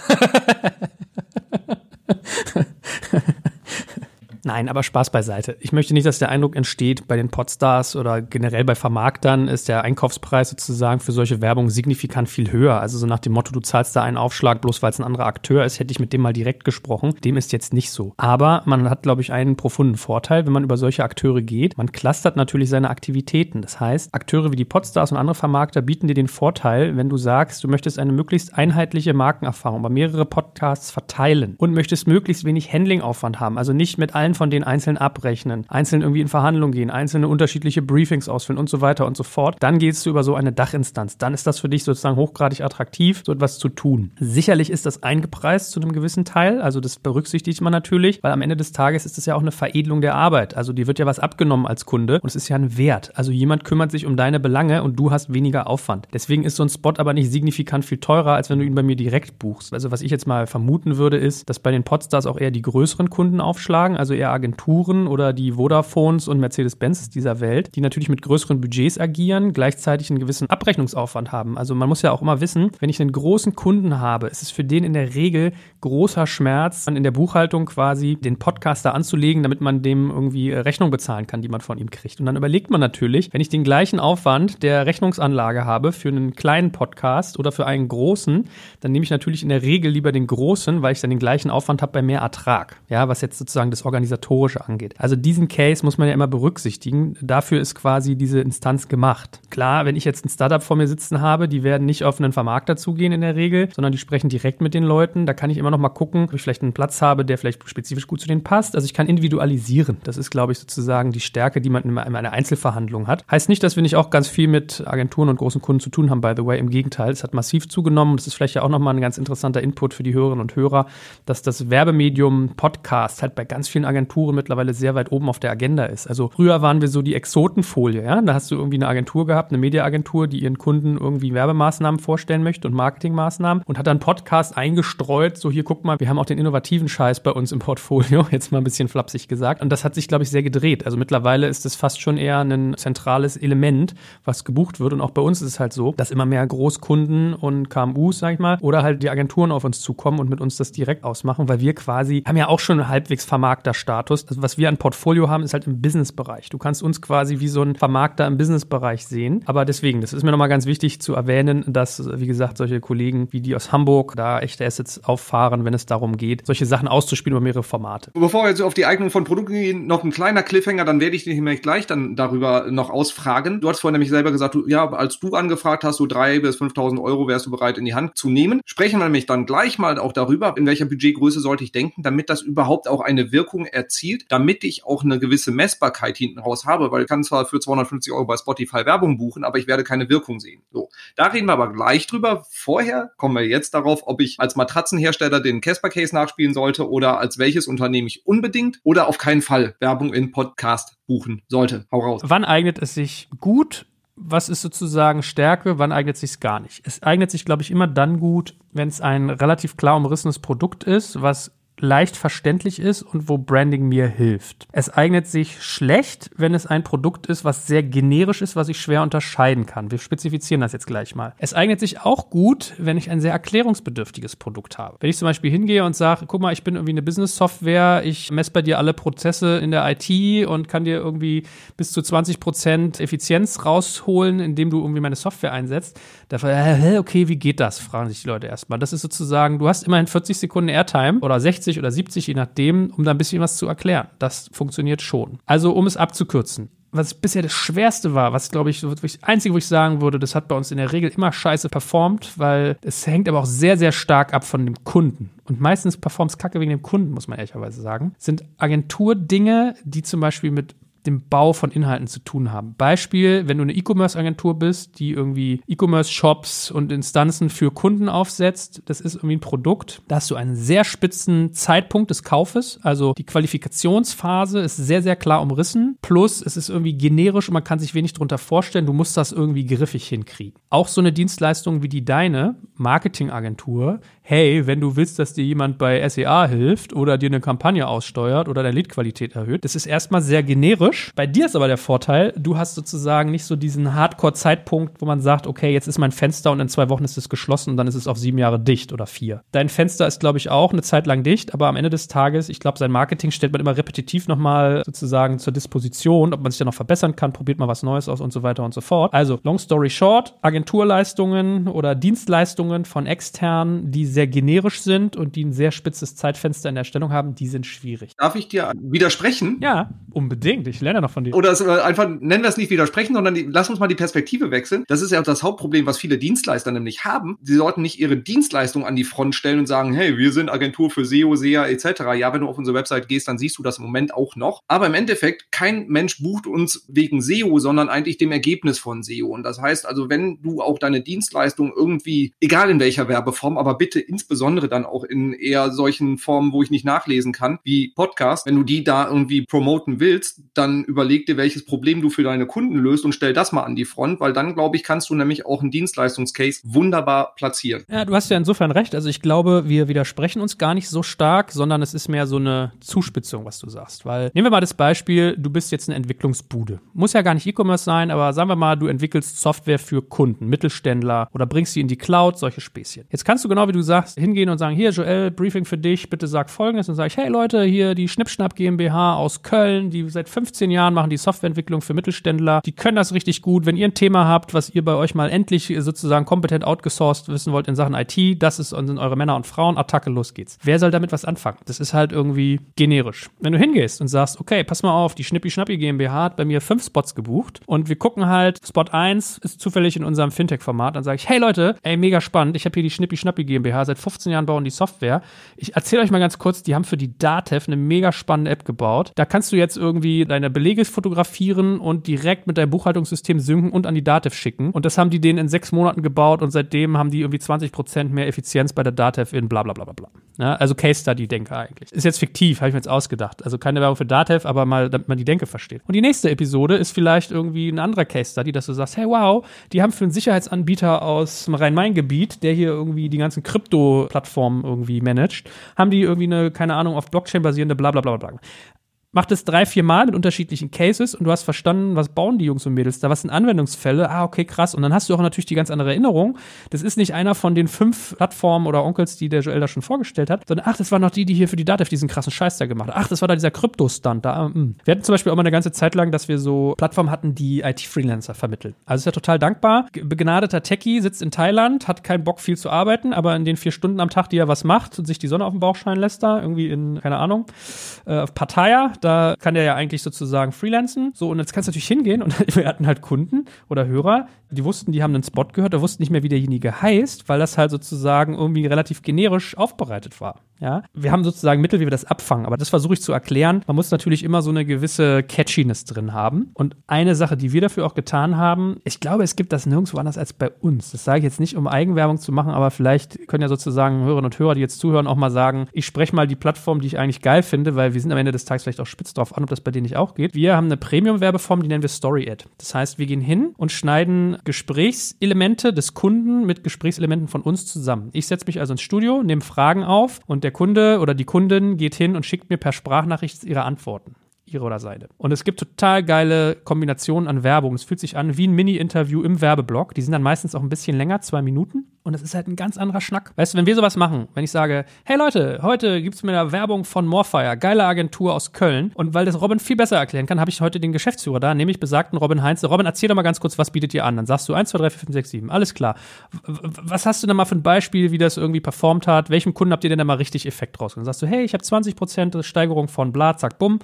Nein, aber Spaß beiseite. Ich möchte nicht, dass der Eindruck entsteht, bei den Podstars oder generell bei Vermarktern ist der Einkaufspreis sozusagen für solche Werbung signifikant viel höher. Also so nach dem Motto, du zahlst da einen Aufschlag, bloß weil es ein anderer Akteur ist, hätte ich mit dem mal direkt gesprochen. Dem ist jetzt nicht so. Aber man hat, glaube ich, einen profunden Vorteil, wenn man über solche Akteure geht. Man clustert natürlich seine Aktivitäten. Das heißt, Akteure wie die Podstars und andere Vermarkter bieten dir den Vorteil, wenn du sagst, du möchtest eine möglichst einheitliche Markenerfahrung über mehrere Podcasts verteilen und möchtest möglichst wenig Handlingaufwand haben. Also nicht mit allen allen von denen einzeln abrechnen, einzeln irgendwie in Verhandlungen gehen, einzelne unterschiedliche Briefings ausfüllen und so weiter und so fort, dann gehst du über so eine Dachinstanz. Dann ist das für dich sozusagen hochgradig attraktiv, so etwas zu tun. Sicherlich ist das eingepreist zu einem gewissen Teil, also das berücksichtigt man natürlich, weil am Ende des Tages ist es ja auch eine Veredelung der Arbeit. Also dir wird ja was abgenommen als Kunde und es ist ja ein Wert. Also jemand kümmert sich um deine Belange und du hast weniger Aufwand. Deswegen ist so ein Spot aber nicht signifikant viel teurer, als wenn du ihn bei mir direkt buchst. Also was ich jetzt mal vermuten würde, ist, dass bei den Podstars auch eher die größeren Kunden aufschlagen, also eher Agenturen oder die Vodafones und Mercedes-Benz dieser Welt, die natürlich mit größeren Budgets agieren, gleichzeitig einen gewissen Abrechnungsaufwand haben. Also man muss ja auch immer wissen, wenn ich einen großen Kunden habe, ist es für den in der Regel großer Schmerz, in der Buchhaltung quasi den Podcaster anzulegen, damit man dem irgendwie Rechnung bezahlen kann, die man von ihm kriegt. Und dann überlegt man natürlich, wenn ich den gleichen Aufwand der Rechnungsanlage habe für einen kleinen Podcast oder für einen großen, dann nehme ich natürlich in der Regel lieber den großen, weil ich dann den gleichen Aufwand habe bei mehr Ertrag. Ja, was jetzt sozusagen das Organisatorium Organisatorische angeht. Also diesen Case muss man ja immer berücksichtigen. Dafür ist quasi diese Instanz gemacht. Klar, wenn ich jetzt ein Startup vor mir sitzen habe, die werden nicht auf einen Vermarkter zugehen in der Regel, sondern die sprechen direkt mit den Leuten. Da kann ich immer noch mal gucken, ob ich vielleicht einen Platz habe, der vielleicht spezifisch gut zu denen passt. Also ich kann individualisieren. Das ist, glaube ich, sozusagen die Stärke, die man in einer Einzelverhandlung hat. Heißt nicht, dass wir nicht auch ganz viel mit Agenturen und großen Kunden zu tun haben, by the way. Im Gegenteil, es hat massiv zugenommen. Das ist vielleicht ja auch nochmal ein ganz interessanter Input für die Hörerinnen und Hörer, dass das Werbemedium Podcast halt bei ganz vielen Agenturen Agenturen mittlerweile sehr weit oben auf der Agenda ist. Also früher waren wir so die Exotenfolie, ja. Da hast du irgendwie eine Agentur gehabt, eine Mediaagentur, die ihren Kunden irgendwie Werbemaßnahmen vorstellen möchte und Marketingmaßnahmen und hat dann Podcast eingestreut. So hier guck mal, wir haben auch den innovativen Scheiß bei uns im Portfolio. Jetzt mal ein bisschen flapsig gesagt. Und das hat sich, glaube ich, sehr gedreht. Also mittlerweile ist es fast schon eher ein zentrales Element, was gebucht wird. Und auch bei uns ist es halt so, dass immer mehr Großkunden und KMUs, sag ich mal, oder halt die Agenturen auf uns zukommen und mit uns das direkt ausmachen, weil wir quasi haben ja auch schon halbwegs Vermarkterstatus Vermarkterstatus. Also was wir an Portfolio haben, ist halt im Businessbereich. Du kannst uns quasi wie so ein Vermarkter im Businessbereich sehen. Aber deswegen, das ist mir nochmal ganz wichtig zu erwähnen, dass, wie gesagt, solche Kollegen wie die aus Hamburg da echte Assets auffahren, wenn es darum geht, solche Sachen auszuspielen über mehrere Formate. Bevor wir jetzt auf die Eignung von Produkten gehen, noch ein kleiner Cliffhanger, dann werde ich dich nämlich gleich dann darüber noch ausfragen. Du hast vorhin nämlich selber gesagt, du, ja, als du angefragt hast, so drei bis 5.000 Euro wärst du bereit in die Hand zu nehmen. Sprechen wir nämlich dann gleich mal auch darüber, in welcher Budgetgröße sollte ich denken, damit das überhaupt auch eine Wirkung erzielt, damit ich auch eine gewisse Messbarkeit hinten raus habe, weil ich kann zwar für 250 Euro bei Spotify Werbung buchen, aber ich werde keine Wirkung sehen. So, da reden wir aber gleich drüber. Vorher kommen wir jetzt darauf, ob ich als Matratzenhersteller den Casper Case nachspielen sollte oder als welches Unternehmen ich unbedingt oder auf keinen Fall Werbung in Podcast buchen sollte. Hau raus. Wann eignet es sich gut? Was ist sozusagen Stärke? Wann eignet es sich gar nicht? Es eignet sich, glaube ich, immer dann gut, wenn es ein relativ klar umrissenes Produkt ist, was leicht verständlich ist und wo Branding mir hilft. Es eignet sich schlecht, wenn es ein Produkt ist, was sehr generisch ist, was ich schwer unterscheiden kann. Wir spezifizieren das jetzt gleich mal. Es eignet sich auch gut, wenn ich ein sehr erklärungsbedürftiges Produkt habe. Wenn ich zum Beispiel hingehe und sage, guck mal, ich bin irgendwie eine Business-Software, ich messe bei dir alle Prozesse in der IT und kann dir irgendwie bis zu 20 Prozent Effizienz rausholen, indem du irgendwie meine Software einsetzt. Da äh, okay, wie geht das? Fragen sich die Leute erstmal. Das ist sozusagen, du hast immerhin 40 Sekunden Airtime oder 60 60 oder 70, je nachdem, um da ein bisschen was zu erklären. Das funktioniert schon. Also, um es abzukürzen. Was bisher das Schwerste war, was glaube ich, das Einzige, wo ich sagen würde, das hat bei uns in der Regel immer scheiße performt, weil es hängt aber auch sehr, sehr stark ab von dem Kunden. Und meistens performt es kacke wegen dem Kunden, muss man ehrlicherweise sagen, sind Agenturdinge, die zum Beispiel mit dem Bau von Inhalten zu tun haben. Beispiel, wenn du eine E-Commerce-Agentur bist, die irgendwie E-Commerce-Shops und Instanzen für Kunden aufsetzt, das ist irgendwie ein Produkt, da hast du einen sehr spitzen Zeitpunkt des Kaufes, also die Qualifikationsphase ist sehr, sehr klar umrissen, plus es ist irgendwie generisch und man kann sich wenig darunter vorstellen, du musst das irgendwie griffig hinkriegen. Auch so eine Dienstleistung wie die deine, Marketingagentur, hey, wenn du willst, dass dir jemand bei SEA hilft oder dir eine Kampagne aussteuert oder deine Leadqualität erhöht, das ist erstmal sehr generisch. Bei dir ist aber der Vorteil, du hast sozusagen nicht so diesen Hardcore-Zeitpunkt, wo man sagt, okay, jetzt ist mein Fenster und in zwei Wochen ist es geschlossen und dann ist es auf sieben Jahre dicht oder vier. Dein Fenster ist, glaube ich, auch eine Zeit lang dicht, aber am Ende des Tages, ich glaube, sein Marketing stellt man immer repetitiv nochmal sozusagen zur Disposition, ob man sich da noch verbessern kann, probiert mal was Neues aus und so weiter und so fort. Also, long story short, Agenturleistungen oder Dienstleistungen von externen, die sehr generisch sind und die ein sehr spitzes Zeitfenster in der Erstellung haben, die sind schwierig. Darf ich dir widersprechen? Ja, unbedingt. Ich lerne noch von dir. Oder es, äh, einfach, nennen wir es nicht widersprechen, sondern die, lass uns mal die Perspektive wechseln. Das ist ja das Hauptproblem, was viele Dienstleister nämlich haben. Sie sollten nicht ihre Dienstleistung an die Front stellen und sagen, hey, wir sind Agentur für SEO, SEA etc. Ja, wenn du auf unsere Website gehst, dann siehst du das im Moment auch noch. Aber im Endeffekt, kein Mensch bucht uns wegen SEO, sondern eigentlich dem Ergebnis von SEO. Und das heißt also, wenn du auch deine Dienstleistung irgendwie, egal in welcher Werbeform, aber bitte insbesondere dann auch in eher solchen Formen, wo ich nicht nachlesen kann, wie Podcast, wenn du die da irgendwie promoten willst, dann überleg dir, welches Problem du für deine Kunden löst und stell das mal an die Front, weil dann, glaube ich, kannst du nämlich auch einen Dienstleistungscase wunderbar platzieren. Ja, du hast ja insofern recht. Also ich glaube, wir widersprechen uns gar nicht so stark, sondern es ist mehr so eine Zuspitzung, was du sagst. Weil nehmen wir mal das Beispiel, du bist jetzt eine Entwicklungsbude. Muss ja gar nicht E-Commerce sein, aber sagen wir mal, du entwickelst Software für Kunden, Mittelständler oder bringst sie in die Cloud, solche Späßchen. Jetzt kannst du genau wie du sagst, sagst, hingehen und sagen, hier Joel, Briefing für dich, bitte sag folgendes. Und sage ich, hey Leute, hier die Schnippschnapp GmbH aus Köln, die seit 15 Jahren machen die Softwareentwicklung für Mittelständler. Die können das richtig gut. Wenn ihr ein Thema habt, was ihr bei euch mal endlich sozusagen kompetent outgesourced wissen wollt in Sachen IT, das ist, sind eure Männer und Frauen. Attacke, los geht's. Wer soll damit was anfangen? Das ist halt irgendwie generisch. Wenn du hingehst und sagst, okay, pass mal auf, die Schnippi-Schnappi GmbH hat bei mir fünf Spots gebucht und wir gucken halt, Spot 1 ist zufällig in unserem Fintech-Format, dann sage ich, hey Leute, ey, mega spannend, ich habe hier die Schnippi-Schnappi GmbH seit 15 Jahren bauen die Software. Ich erzähle euch mal ganz kurz, die haben für die Datev eine mega spannende App gebaut. Da kannst du jetzt irgendwie deine Belege fotografieren und direkt mit deinem Buchhaltungssystem synken und an die Datev schicken. Und das haben die denen in sechs Monaten gebaut und seitdem haben die irgendwie 20 Prozent mehr Effizienz bei der Datev in bla bla bla bla bla. Ja, also Case Study Denke eigentlich. Ist jetzt fiktiv, habe ich mir jetzt ausgedacht. Also keine Werbung für Datev, aber mal, damit man die Denke versteht. Und die nächste Episode ist vielleicht irgendwie ein anderer Case Study, dass du sagst, hey wow, die haben für einen Sicherheitsanbieter aus dem Rhein-Main-Gebiet, der hier irgendwie die ganzen Krypto-Plattformen irgendwie managt, haben die irgendwie eine, keine Ahnung, auf Blockchain basierende bla bla bla bla. Mach das drei, vier Mal mit unterschiedlichen Cases und du hast verstanden, was bauen die Jungs und Mädels da, was sind Anwendungsfälle, ah, okay, krass. Und dann hast du auch natürlich die ganz andere Erinnerung. Das ist nicht einer von den fünf Plattformen oder Onkels, die der Joel da schon vorgestellt hat, sondern ach, das war noch die, die hier für die Datev diesen krassen Scheiß da gemacht hat. Ach, das war da dieser Krypto-Stunt da. Mm. Wir hatten zum Beispiel auch mal eine ganze Zeit lang, dass wir so Plattformen hatten, die IT-Freelancer vermitteln. Also ist ja total dankbar. Begnadeter Techie sitzt in Thailand, hat keinen Bock viel zu arbeiten, aber in den vier Stunden am Tag, die er was macht und sich die Sonne auf den Bauch scheinen lässt da, irgendwie in, keine Ahnung, äh, auf Pattaya, da kann der ja eigentlich sozusagen freelancen. So, und jetzt kannst du natürlich hingehen und wir hatten halt Kunden oder Hörer, die wussten, die haben einen Spot gehört, da wussten nicht mehr, wie derjenige heißt, weil das halt sozusagen irgendwie relativ generisch aufbereitet war. Ja, wir haben sozusagen Mittel, wie wir das abfangen, aber das versuche ich zu erklären. Man muss natürlich immer so eine gewisse Catchiness drin haben. Und eine Sache, die wir dafür auch getan haben, ich glaube, es gibt das nirgendwo anders als bei uns. Das sage ich jetzt nicht, um Eigenwerbung zu machen, aber vielleicht können ja sozusagen Hörerinnen und Hörer, die jetzt zuhören, auch mal sagen, ich spreche mal die Plattform, die ich eigentlich geil finde, weil wir sind am Ende des Tages vielleicht auch spitz drauf an, ob das bei denen nicht auch geht. Wir haben eine Premium-Werbeform, die nennen wir Story Ad. Das heißt, wir gehen hin und schneiden Gesprächselemente des Kunden mit Gesprächselementen von uns zusammen. Ich setze mich also ins Studio, nehme Fragen auf und der Kunde oder die Kundin geht hin und schickt mir per Sprachnachricht ihre Antworten ihre oder seine. Und es gibt total geile Kombinationen an Werbung. Es fühlt sich an wie ein Mini-Interview im Werbeblock. Die sind dann meistens auch ein bisschen länger, zwei Minuten. Und es ist halt ein ganz anderer Schnack. Weißt du, wenn wir sowas machen, wenn ich sage, hey Leute, heute gibt es mir eine Werbung von Morfire, geile Agentur aus Köln. Und weil das Robin viel besser erklären kann, habe ich heute den Geschäftsführer da, nämlich besagten Robin Heinz. Robin, erzähl doch mal ganz kurz, was bietet ihr an? Dann sagst du 1, 2, 3, 4, 5, 6, 7. Alles klar. Was hast du denn mal für ein Beispiel, wie das irgendwie performt hat? Welchem Kunden habt ihr denn da mal richtig Effekt raus? Dann sagst du, hey, ich habe 20% Steigerung von bla, zack, bumm.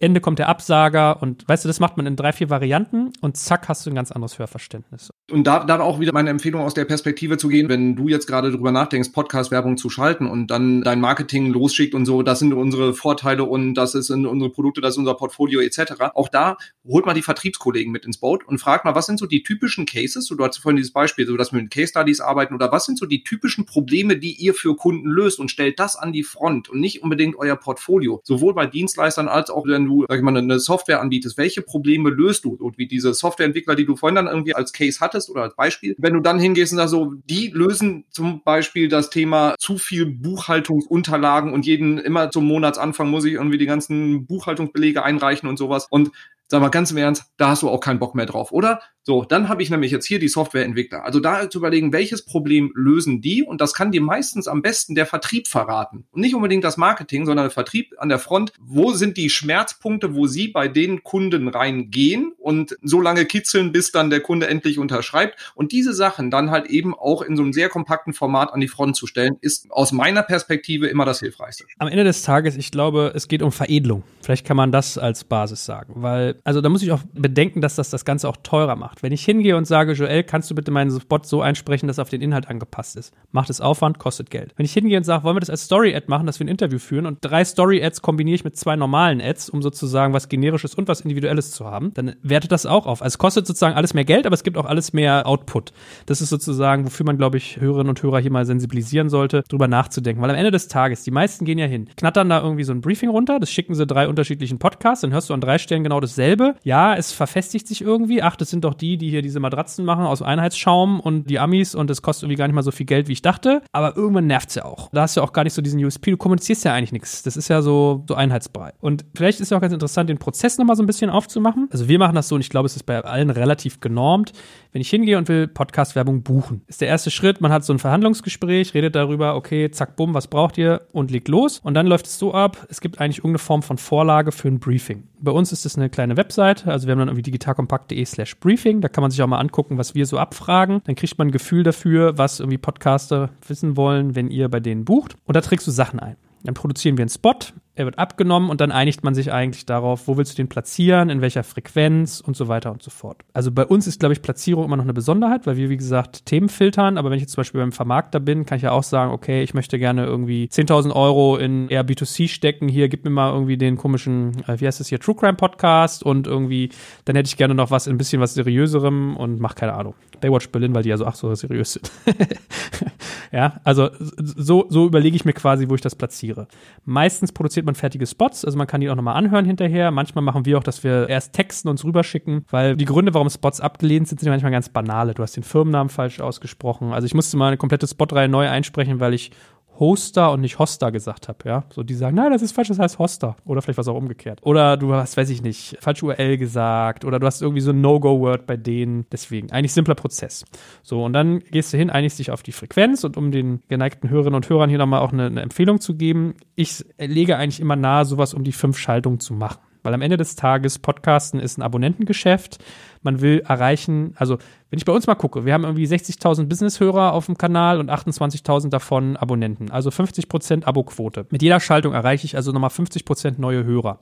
Ende kommt der Absager und weißt du, das macht man in drei, vier Varianten und zack, hast du ein ganz anderes Hörverständnis. Und da, da auch wieder meine Empfehlung aus der Perspektive zu gehen, wenn du jetzt gerade drüber nachdenkst, Podcast-Werbung zu schalten und dann dein Marketing losschickt und so, das sind unsere Vorteile und das sind unsere Produkte, das ist unser Portfolio etc. Auch da holt mal die Vertriebskollegen mit ins Boot und fragt mal, was sind so die typischen Cases? So, du hast vorhin dieses Beispiel, so dass wir mit Case Studies arbeiten oder was sind so die typischen Probleme, die ihr für Kunden löst und stellt das an die Front und nicht unbedingt euer Portfolio. Sowohl bei Dienstleistern als auch wenn du sag ich mal, eine Software anbietest, welche Probleme löst du? Und wie diese Softwareentwickler, die du vorhin dann irgendwie als Case hattest oder als Beispiel, wenn du dann hingehst und sagst so, die lösen zum Beispiel das Thema zu viel Buchhaltungsunterlagen und jeden immer zum Monatsanfang muss ich irgendwie die ganzen Buchhaltungsbelege einreichen und sowas. Und sag mal ganz im Ernst, da hast du auch keinen Bock mehr drauf, oder? So, dann habe ich nämlich jetzt hier die Softwareentwickler. Also da zu überlegen, welches Problem lösen die? Und das kann dir meistens am besten der Vertrieb verraten. Und nicht unbedingt das Marketing, sondern der Vertrieb an der Front. Wo sind die Schmerzpunkte, wo sie bei den Kunden reingehen und so lange kitzeln, bis dann der Kunde endlich unterschreibt? Und diese Sachen dann halt eben auch in so einem sehr kompakten Format an die Front zu stellen, ist aus meiner Perspektive immer das Hilfreichste. Am Ende des Tages, ich glaube, es geht um Veredelung. Vielleicht kann man das als Basis sagen, weil also da muss ich auch bedenken, dass das das Ganze auch teurer macht. Wenn ich hingehe und sage, Joel, kannst du bitte meinen Spot so einsprechen, dass er auf den Inhalt angepasst ist? Macht es Aufwand, kostet Geld. Wenn ich hingehe und sage, wollen wir das als Story-Ad machen, dass wir ein Interview führen und drei Story-Ads kombiniere ich mit zwei normalen Ads, um sozusagen was Generisches und was Individuelles zu haben, dann wertet das auch auf. Also es kostet sozusagen alles mehr Geld, aber es gibt auch alles mehr Output. Das ist sozusagen, wofür man, glaube ich, Hörerinnen und Hörer hier mal sensibilisieren sollte, drüber nachzudenken. Weil am Ende des Tages, die meisten gehen ja hin, knattern da irgendwie so ein Briefing runter, das schicken sie drei unterschiedlichen Podcasts, dann hörst du an drei Stellen genau dasselbe. Ja, es verfestigt sich irgendwie. Ach, das sind doch die, die hier diese Matratzen machen aus Einheitsschaum und die Amis und es kostet irgendwie gar nicht mal so viel Geld, wie ich dachte. Aber irgendwann nervt es ja auch. Da hast du ja auch gar nicht so diesen USP. Du kommunizierst ja eigentlich nichts. Das ist ja so, so einheitsbrei. Und vielleicht ist ja auch ganz interessant, den Prozess nochmal so ein bisschen aufzumachen. Also wir machen das so und ich glaube, es ist bei allen relativ genormt. Wenn ich hingehe und will Podcast-Werbung buchen, ist der erste Schritt, man hat so ein Verhandlungsgespräch, redet darüber, okay, zack, bumm, was braucht ihr und legt los. Und dann läuft es so ab, es gibt eigentlich irgendeine Form von Vorlage für ein Briefing. Bei uns ist es eine kleine Webseite, also wir haben dann irgendwie digitalkompakt.de slash Briefing, da kann man sich auch mal angucken, was wir so abfragen. Dann kriegt man ein Gefühl dafür, was irgendwie Podcaster wissen wollen, wenn ihr bei denen bucht. Und da trägst du Sachen ein. Dann produzieren wir einen Spot, er wird abgenommen und dann einigt man sich eigentlich darauf, wo willst du den platzieren, in welcher Frequenz und so weiter und so fort. Also bei uns ist, glaube ich, Platzierung immer noch eine Besonderheit, weil wir, wie gesagt, Themen filtern. Aber wenn ich jetzt zum Beispiel beim Vermarkter bin, kann ich ja auch sagen, okay, ich möchte gerne irgendwie 10.000 Euro in eher B2C stecken. Hier, gib mir mal irgendwie den komischen, äh, wie heißt das hier, True Crime Podcast und irgendwie, dann hätte ich gerne noch was, ein bisschen was seriöserem und mach keine Ahnung. Baywatch Berlin, weil die ja so, ach so seriös sind. ja, also so, so überlege ich mir quasi, wo ich das platziere. Meistens produziert man fertige Spots, also man kann die auch nochmal anhören hinterher. Manchmal machen wir auch, dass wir erst texten uns rüberschicken, weil die Gründe, warum Spots abgelehnt sind, sind manchmal ganz banale. Du hast den Firmennamen falsch ausgesprochen. Also ich musste mal eine komplette Spotreihe neu einsprechen, weil ich Hoster und nicht Hoster gesagt habe, ja. So, die sagen, nein, das ist falsch, das heißt Hoster. Oder vielleicht was auch umgekehrt. Oder du hast, weiß ich nicht, falsch URL gesagt oder du hast irgendwie so ein No-Go-Word bei denen. Deswegen, eigentlich simpler Prozess. So, und dann gehst du hin, einigst dich auf die Frequenz und um den geneigten Hörerinnen und Hörern hier nochmal auch eine, eine Empfehlung zu geben, ich lege eigentlich immer nahe, sowas um die fünf Schaltungen zu machen. Weil am Ende des Tages Podcasten ist ein Abonnentengeschäft. Man will erreichen, also wenn ich bei uns mal gucke, wir haben irgendwie 60.000 Business-Hörer auf dem Kanal und 28.000 davon Abonnenten. Also 50% Abo-Quote. Mit jeder Schaltung erreiche ich also nochmal 50% neue Hörer.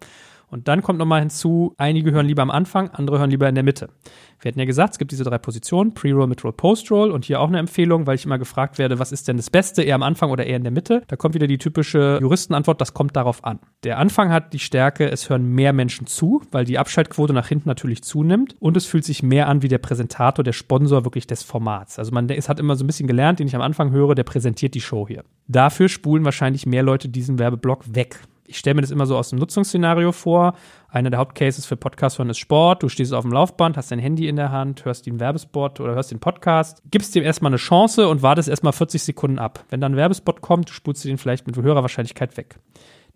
Und dann kommt nochmal hinzu, einige hören lieber am Anfang, andere hören lieber in der Mitte. Wir hatten ja gesagt, es gibt diese drei Positionen, Pre-Roll, Mid-Roll, Post-Roll und hier auch eine Empfehlung, weil ich immer gefragt werde, was ist denn das Beste, eher am Anfang oder eher in der Mitte? Da kommt wieder die typische Juristenantwort, das kommt darauf an. Der Anfang hat die Stärke, es hören mehr Menschen zu, weil die Abschaltquote nach hinten natürlich zunimmt und es fühlt sich mehr an wie der Präsentator, der Sponsor wirklich des Formats. Also man es hat immer so ein bisschen gelernt, den ich am Anfang höre, der präsentiert die Show hier. Dafür spulen wahrscheinlich mehr Leute diesen Werbeblock weg ich stelle mir das immer so aus dem Nutzungsszenario vor. Einer der Hauptcases für Podcast hören ist Sport. Du stehst auf dem Laufband, hast dein Handy in der Hand, hörst den Werbespot oder hörst den Podcast, gibst dem erstmal eine Chance und wartest erstmal 40 Sekunden ab. Wenn dann ein Werbespot kommt, spulst du den vielleicht mit höherer Wahrscheinlichkeit weg.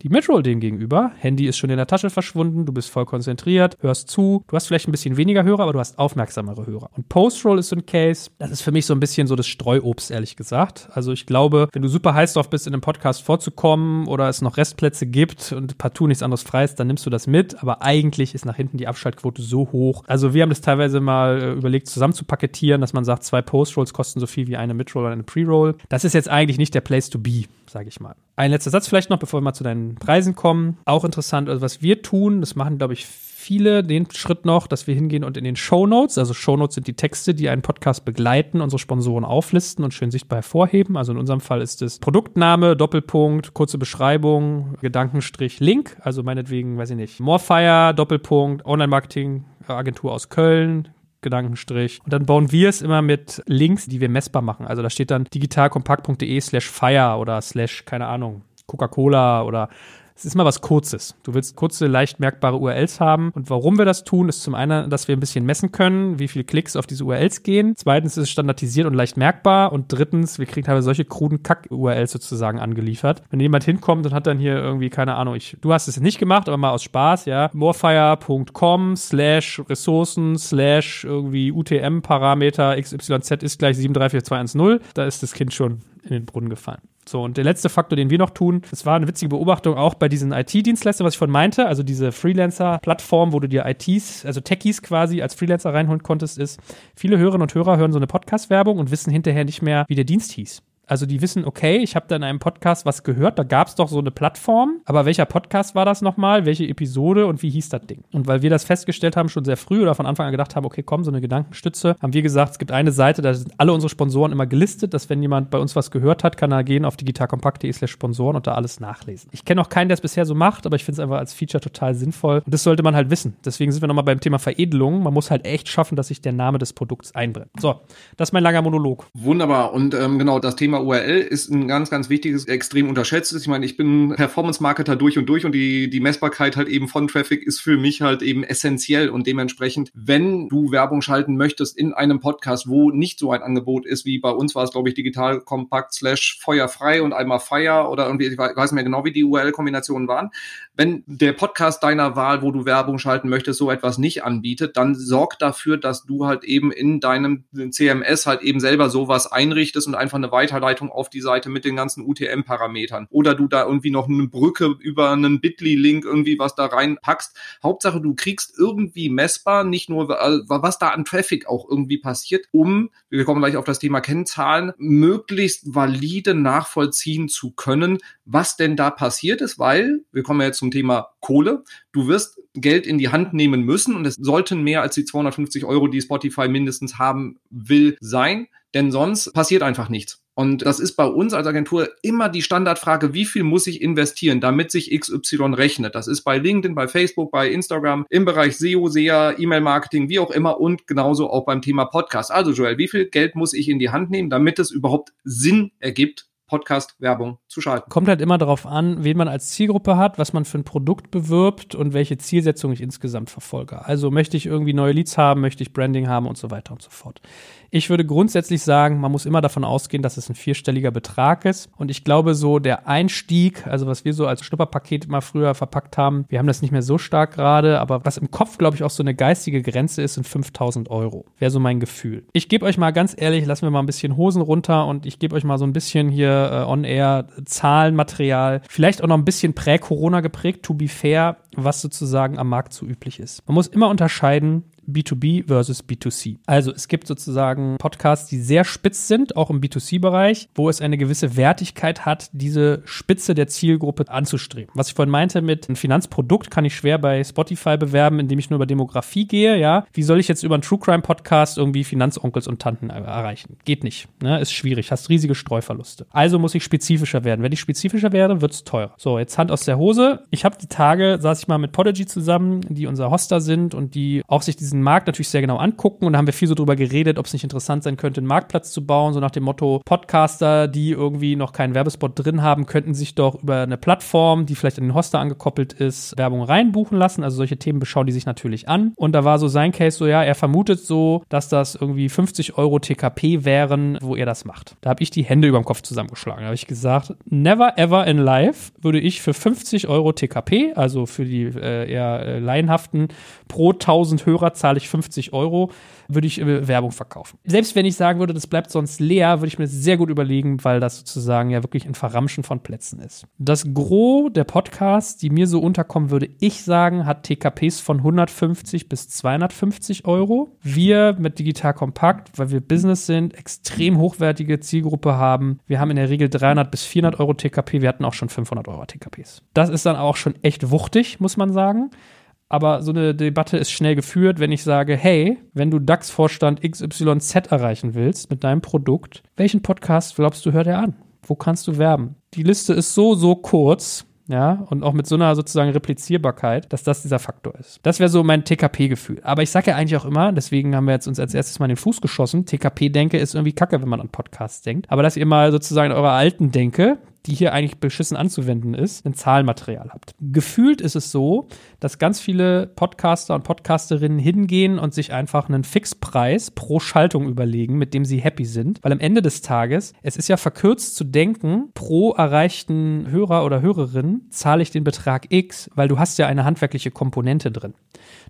Die Midroll dem gegenüber, Handy ist schon in der Tasche verschwunden, du bist voll konzentriert, hörst zu, du hast vielleicht ein bisschen weniger Hörer, aber du hast aufmerksamere Hörer. Und Postroll ist so ein Case, das ist für mich so ein bisschen so das Streuobst, ehrlich gesagt. Also ich glaube, wenn du super heiß drauf bist, in einem Podcast vorzukommen oder es noch Restplätze gibt und partout nichts anderes frei ist, dann nimmst du das mit, aber eigentlich ist nach hinten die Abschaltquote so hoch. Also wir haben das teilweise mal äh, überlegt, zusammen zu paketieren, dass man sagt, zwei Postrolls kosten so viel wie eine Midroll oder eine Preroll. Das ist jetzt eigentlich nicht der Place to be sage ich mal. Ein letzter Satz vielleicht noch, bevor wir mal zu deinen Preisen kommen. Auch interessant, also was wir tun, das machen, glaube ich, viele den Schritt noch, dass wir hingehen und in den Show Notes, also Show Notes sind die Texte, die einen Podcast begleiten, unsere Sponsoren auflisten und schön sichtbar hervorheben. Also in unserem Fall ist es Produktname, Doppelpunkt, kurze Beschreibung, Gedankenstrich, Link. Also meinetwegen, weiß ich nicht, Morefire, Doppelpunkt, Online-Marketing, Agentur aus Köln, Gedankenstrich. Und dann bauen wir es immer mit Links, die wir messbar machen. Also da steht dann digitalkompakt.de slash fire oder slash, keine Ahnung, Coca-Cola oder es ist mal was Kurzes. Du willst kurze, leicht merkbare URLs haben. Und warum wir das tun, ist zum einen, dass wir ein bisschen messen können, wie viele Klicks auf diese URLs gehen. Zweitens ist es standardisiert und leicht merkbar. Und drittens, wir kriegen teilweise solche kruden Kack-URLs sozusagen angeliefert. Wenn jemand hinkommt und hat dann hier irgendwie, keine Ahnung, ich, du hast es nicht gemacht, aber mal aus Spaß, ja, morefire.com slash Ressourcen slash irgendwie UTM-Parameter XYZ ist gleich 734210. Da ist das Kind schon in den Brunnen gefallen. So, und der letzte Faktor, den wir noch tun, das war eine witzige Beobachtung auch bei diesen IT-Dienstleistern, was ich von meinte, also diese Freelancer-Plattform, wo du dir ITs, also Techies quasi als Freelancer reinholen konntest, ist, viele Hörerinnen und Hörer hören so eine Podcast-Werbung und wissen hinterher nicht mehr, wie der Dienst hieß. Also die wissen, okay, ich habe da in einem Podcast was gehört, da gab es doch so eine Plattform, aber welcher Podcast war das nochmal, welche Episode und wie hieß das Ding? Und weil wir das festgestellt haben, schon sehr früh oder von Anfang an gedacht haben, okay, komm, so eine Gedankenstütze, haben wir gesagt, es gibt eine Seite, da sind alle unsere Sponsoren immer gelistet, dass wenn jemand bei uns was gehört hat, kann er gehen auf digitalkompakt.de slash Sponsoren und da alles nachlesen. Ich kenne auch keinen, der es bisher so macht, aber ich finde es einfach als Feature total sinnvoll und das sollte man halt wissen. Deswegen sind wir nochmal beim Thema Veredelung. Man muss halt echt schaffen, dass sich der Name des Produkts einbrennt. So, das ist mein langer Monolog. Wunderbar und ähm, genau, das Thema URL ist ein ganz, ganz wichtiges, extrem unterschätztes. Ich meine, ich bin Performance-Marketer durch und durch und die, die Messbarkeit halt eben von Traffic ist für mich halt eben essentiell und dementsprechend, wenn du Werbung schalten möchtest in einem Podcast, wo nicht so ein Angebot ist, wie bei uns war es, glaube ich, digital kompakt slash feuerfrei und einmal Fire oder irgendwie, ich weiß nicht mehr genau, wie die URL-Kombinationen waren. Wenn der Podcast deiner Wahl, wo du Werbung schalten möchtest, so etwas nicht anbietet, dann sorg dafür, dass du halt eben in deinem CMS halt eben selber sowas einrichtest und einfach eine Weiterleitung auf die Seite mit den ganzen UTM-Parametern. Oder du da irgendwie noch eine Brücke über einen Bitly-Link irgendwie was da reinpackst. Hauptsache, du kriegst irgendwie messbar, nicht nur was da an Traffic auch irgendwie passiert, um, wir kommen gleich auf das Thema Kennzahlen, möglichst valide nachvollziehen zu können, was denn da passiert ist, weil, wir kommen ja jetzt zum Thema Kohle, du wirst Geld in die Hand nehmen müssen und es sollten mehr als die 250 Euro, die Spotify mindestens haben will, sein, denn sonst passiert einfach nichts. Und das ist bei uns als Agentur immer die Standardfrage, wie viel muss ich investieren, damit sich XY rechnet. Das ist bei LinkedIn, bei Facebook, bei Instagram, im Bereich SEO, SEA, E-Mail-Marketing, wie auch immer und genauso auch beim Thema Podcast. Also Joel, wie viel Geld muss ich in die Hand nehmen, damit es überhaupt Sinn ergibt, Podcast-Werbung zu schalten. Kommt halt immer darauf an, wen man als Zielgruppe hat, was man für ein Produkt bewirbt und welche Zielsetzung ich insgesamt verfolge. Also möchte ich irgendwie neue Leads haben, möchte ich Branding haben und so weiter und so fort. Ich würde grundsätzlich sagen, man muss immer davon ausgehen, dass es ein vierstelliger Betrag ist. Und ich glaube, so der Einstieg, also was wir so als Schnupperpaket immer früher verpackt haben, wir haben das nicht mehr so stark gerade, aber was im Kopf, glaube ich, auch so eine geistige Grenze ist, sind 5000 Euro. Wäre so mein Gefühl. Ich gebe euch mal ganz ehrlich, lassen wir mal ein bisschen Hosen runter und ich gebe euch mal so ein bisschen hier äh, on-air Zahlenmaterial. Vielleicht auch noch ein bisschen prä-Corona geprägt, to be fair, was sozusagen am Markt so üblich ist. Man muss immer unterscheiden, B2B versus B2C. Also es gibt sozusagen Podcasts, die sehr spitz sind, auch im B2C-Bereich, wo es eine gewisse Wertigkeit hat, diese Spitze der Zielgruppe anzustreben. Was ich vorhin meinte mit einem Finanzprodukt kann ich schwer bei Spotify bewerben, indem ich nur über Demografie gehe, ja. Wie soll ich jetzt über einen True Crime Podcast irgendwie Finanzonkels und Tanten erreichen? Geht nicht, ne? Ist schwierig, hast riesige Streuverluste. Also muss ich spezifischer werden. Wenn ich spezifischer werde, wird's teurer. So, jetzt Hand aus der Hose. Ich habe die Tage, saß ich mal mit Podigy zusammen, die unser Hoster sind und die auch sich diesen diesen Markt natürlich sehr genau angucken und da haben wir viel so drüber geredet, ob es nicht interessant sein könnte, einen Marktplatz zu bauen, so nach dem Motto, Podcaster, die irgendwie noch keinen Werbespot drin haben, könnten sich doch über eine Plattform, die vielleicht an den Hoster angekoppelt ist, Werbung reinbuchen lassen. Also solche Themen beschauen die sich natürlich an. Und da war so sein Case so, ja, er vermutet so, dass das irgendwie 50 Euro TKP wären, wo er das macht. Da habe ich die Hände über dem Kopf zusammengeschlagen. Da habe ich gesagt, never ever in life würde ich für 50 Euro TKP, also für die äh, eher äh, laienhaften, pro 1000 Hörer zahle ich 50 Euro, würde ich äh, Werbung verkaufen. Selbst wenn ich sagen würde, das bleibt sonst leer, würde ich mir das sehr gut überlegen, weil das sozusagen ja wirklich ein Verramschen von Plätzen ist. Das Gros der Podcasts, die mir so unterkommen, würde ich sagen, hat TKPs von 150 bis 250 Euro. Wir mit Digital Kompakt, weil wir Business sind, extrem hochwertige Zielgruppe haben. Wir haben in der Regel 300 bis 400 Euro TKP. Wir hatten auch schon 500 Euro TKPs. Das ist dann auch schon echt wuchtig, muss man sagen. Aber so eine Debatte ist schnell geführt, wenn ich sage, hey, wenn du DAX-Vorstand XYZ erreichen willst mit deinem Produkt, welchen Podcast glaubst du, hört er an? Wo kannst du werben? Die Liste ist so, so kurz, ja, und auch mit so einer sozusagen Replizierbarkeit, dass das dieser Faktor ist. Das wäre so mein TKP-Gefühl. Aber ich sage ja eigentlich auch immer, deswegen haben wir jetzt uns als erstes mal den Fuß geschossen, TKP-Denke ist irgendwie kacke, wenn man an Podcasts denkt. Aber dass ihr mal sozusagen in eurer alten Denke die hier eigentlich beschissen anzuwenden ist, ein Zahlenmaterial habt. Gefühlt ist es so, dass ganz viele Podcaster und Podcasterinnen hingehen und sich einfach einen Fixpreis pro Schaltung überlegen, mit dem sie happy sind. Weil am Ende des Tages, es ist ja verkürzt zu denken, pro erreichten Hörer oder Hörerin zahle ich den Betrag X, weil du hast ja eine handwerkliche Komponente drin.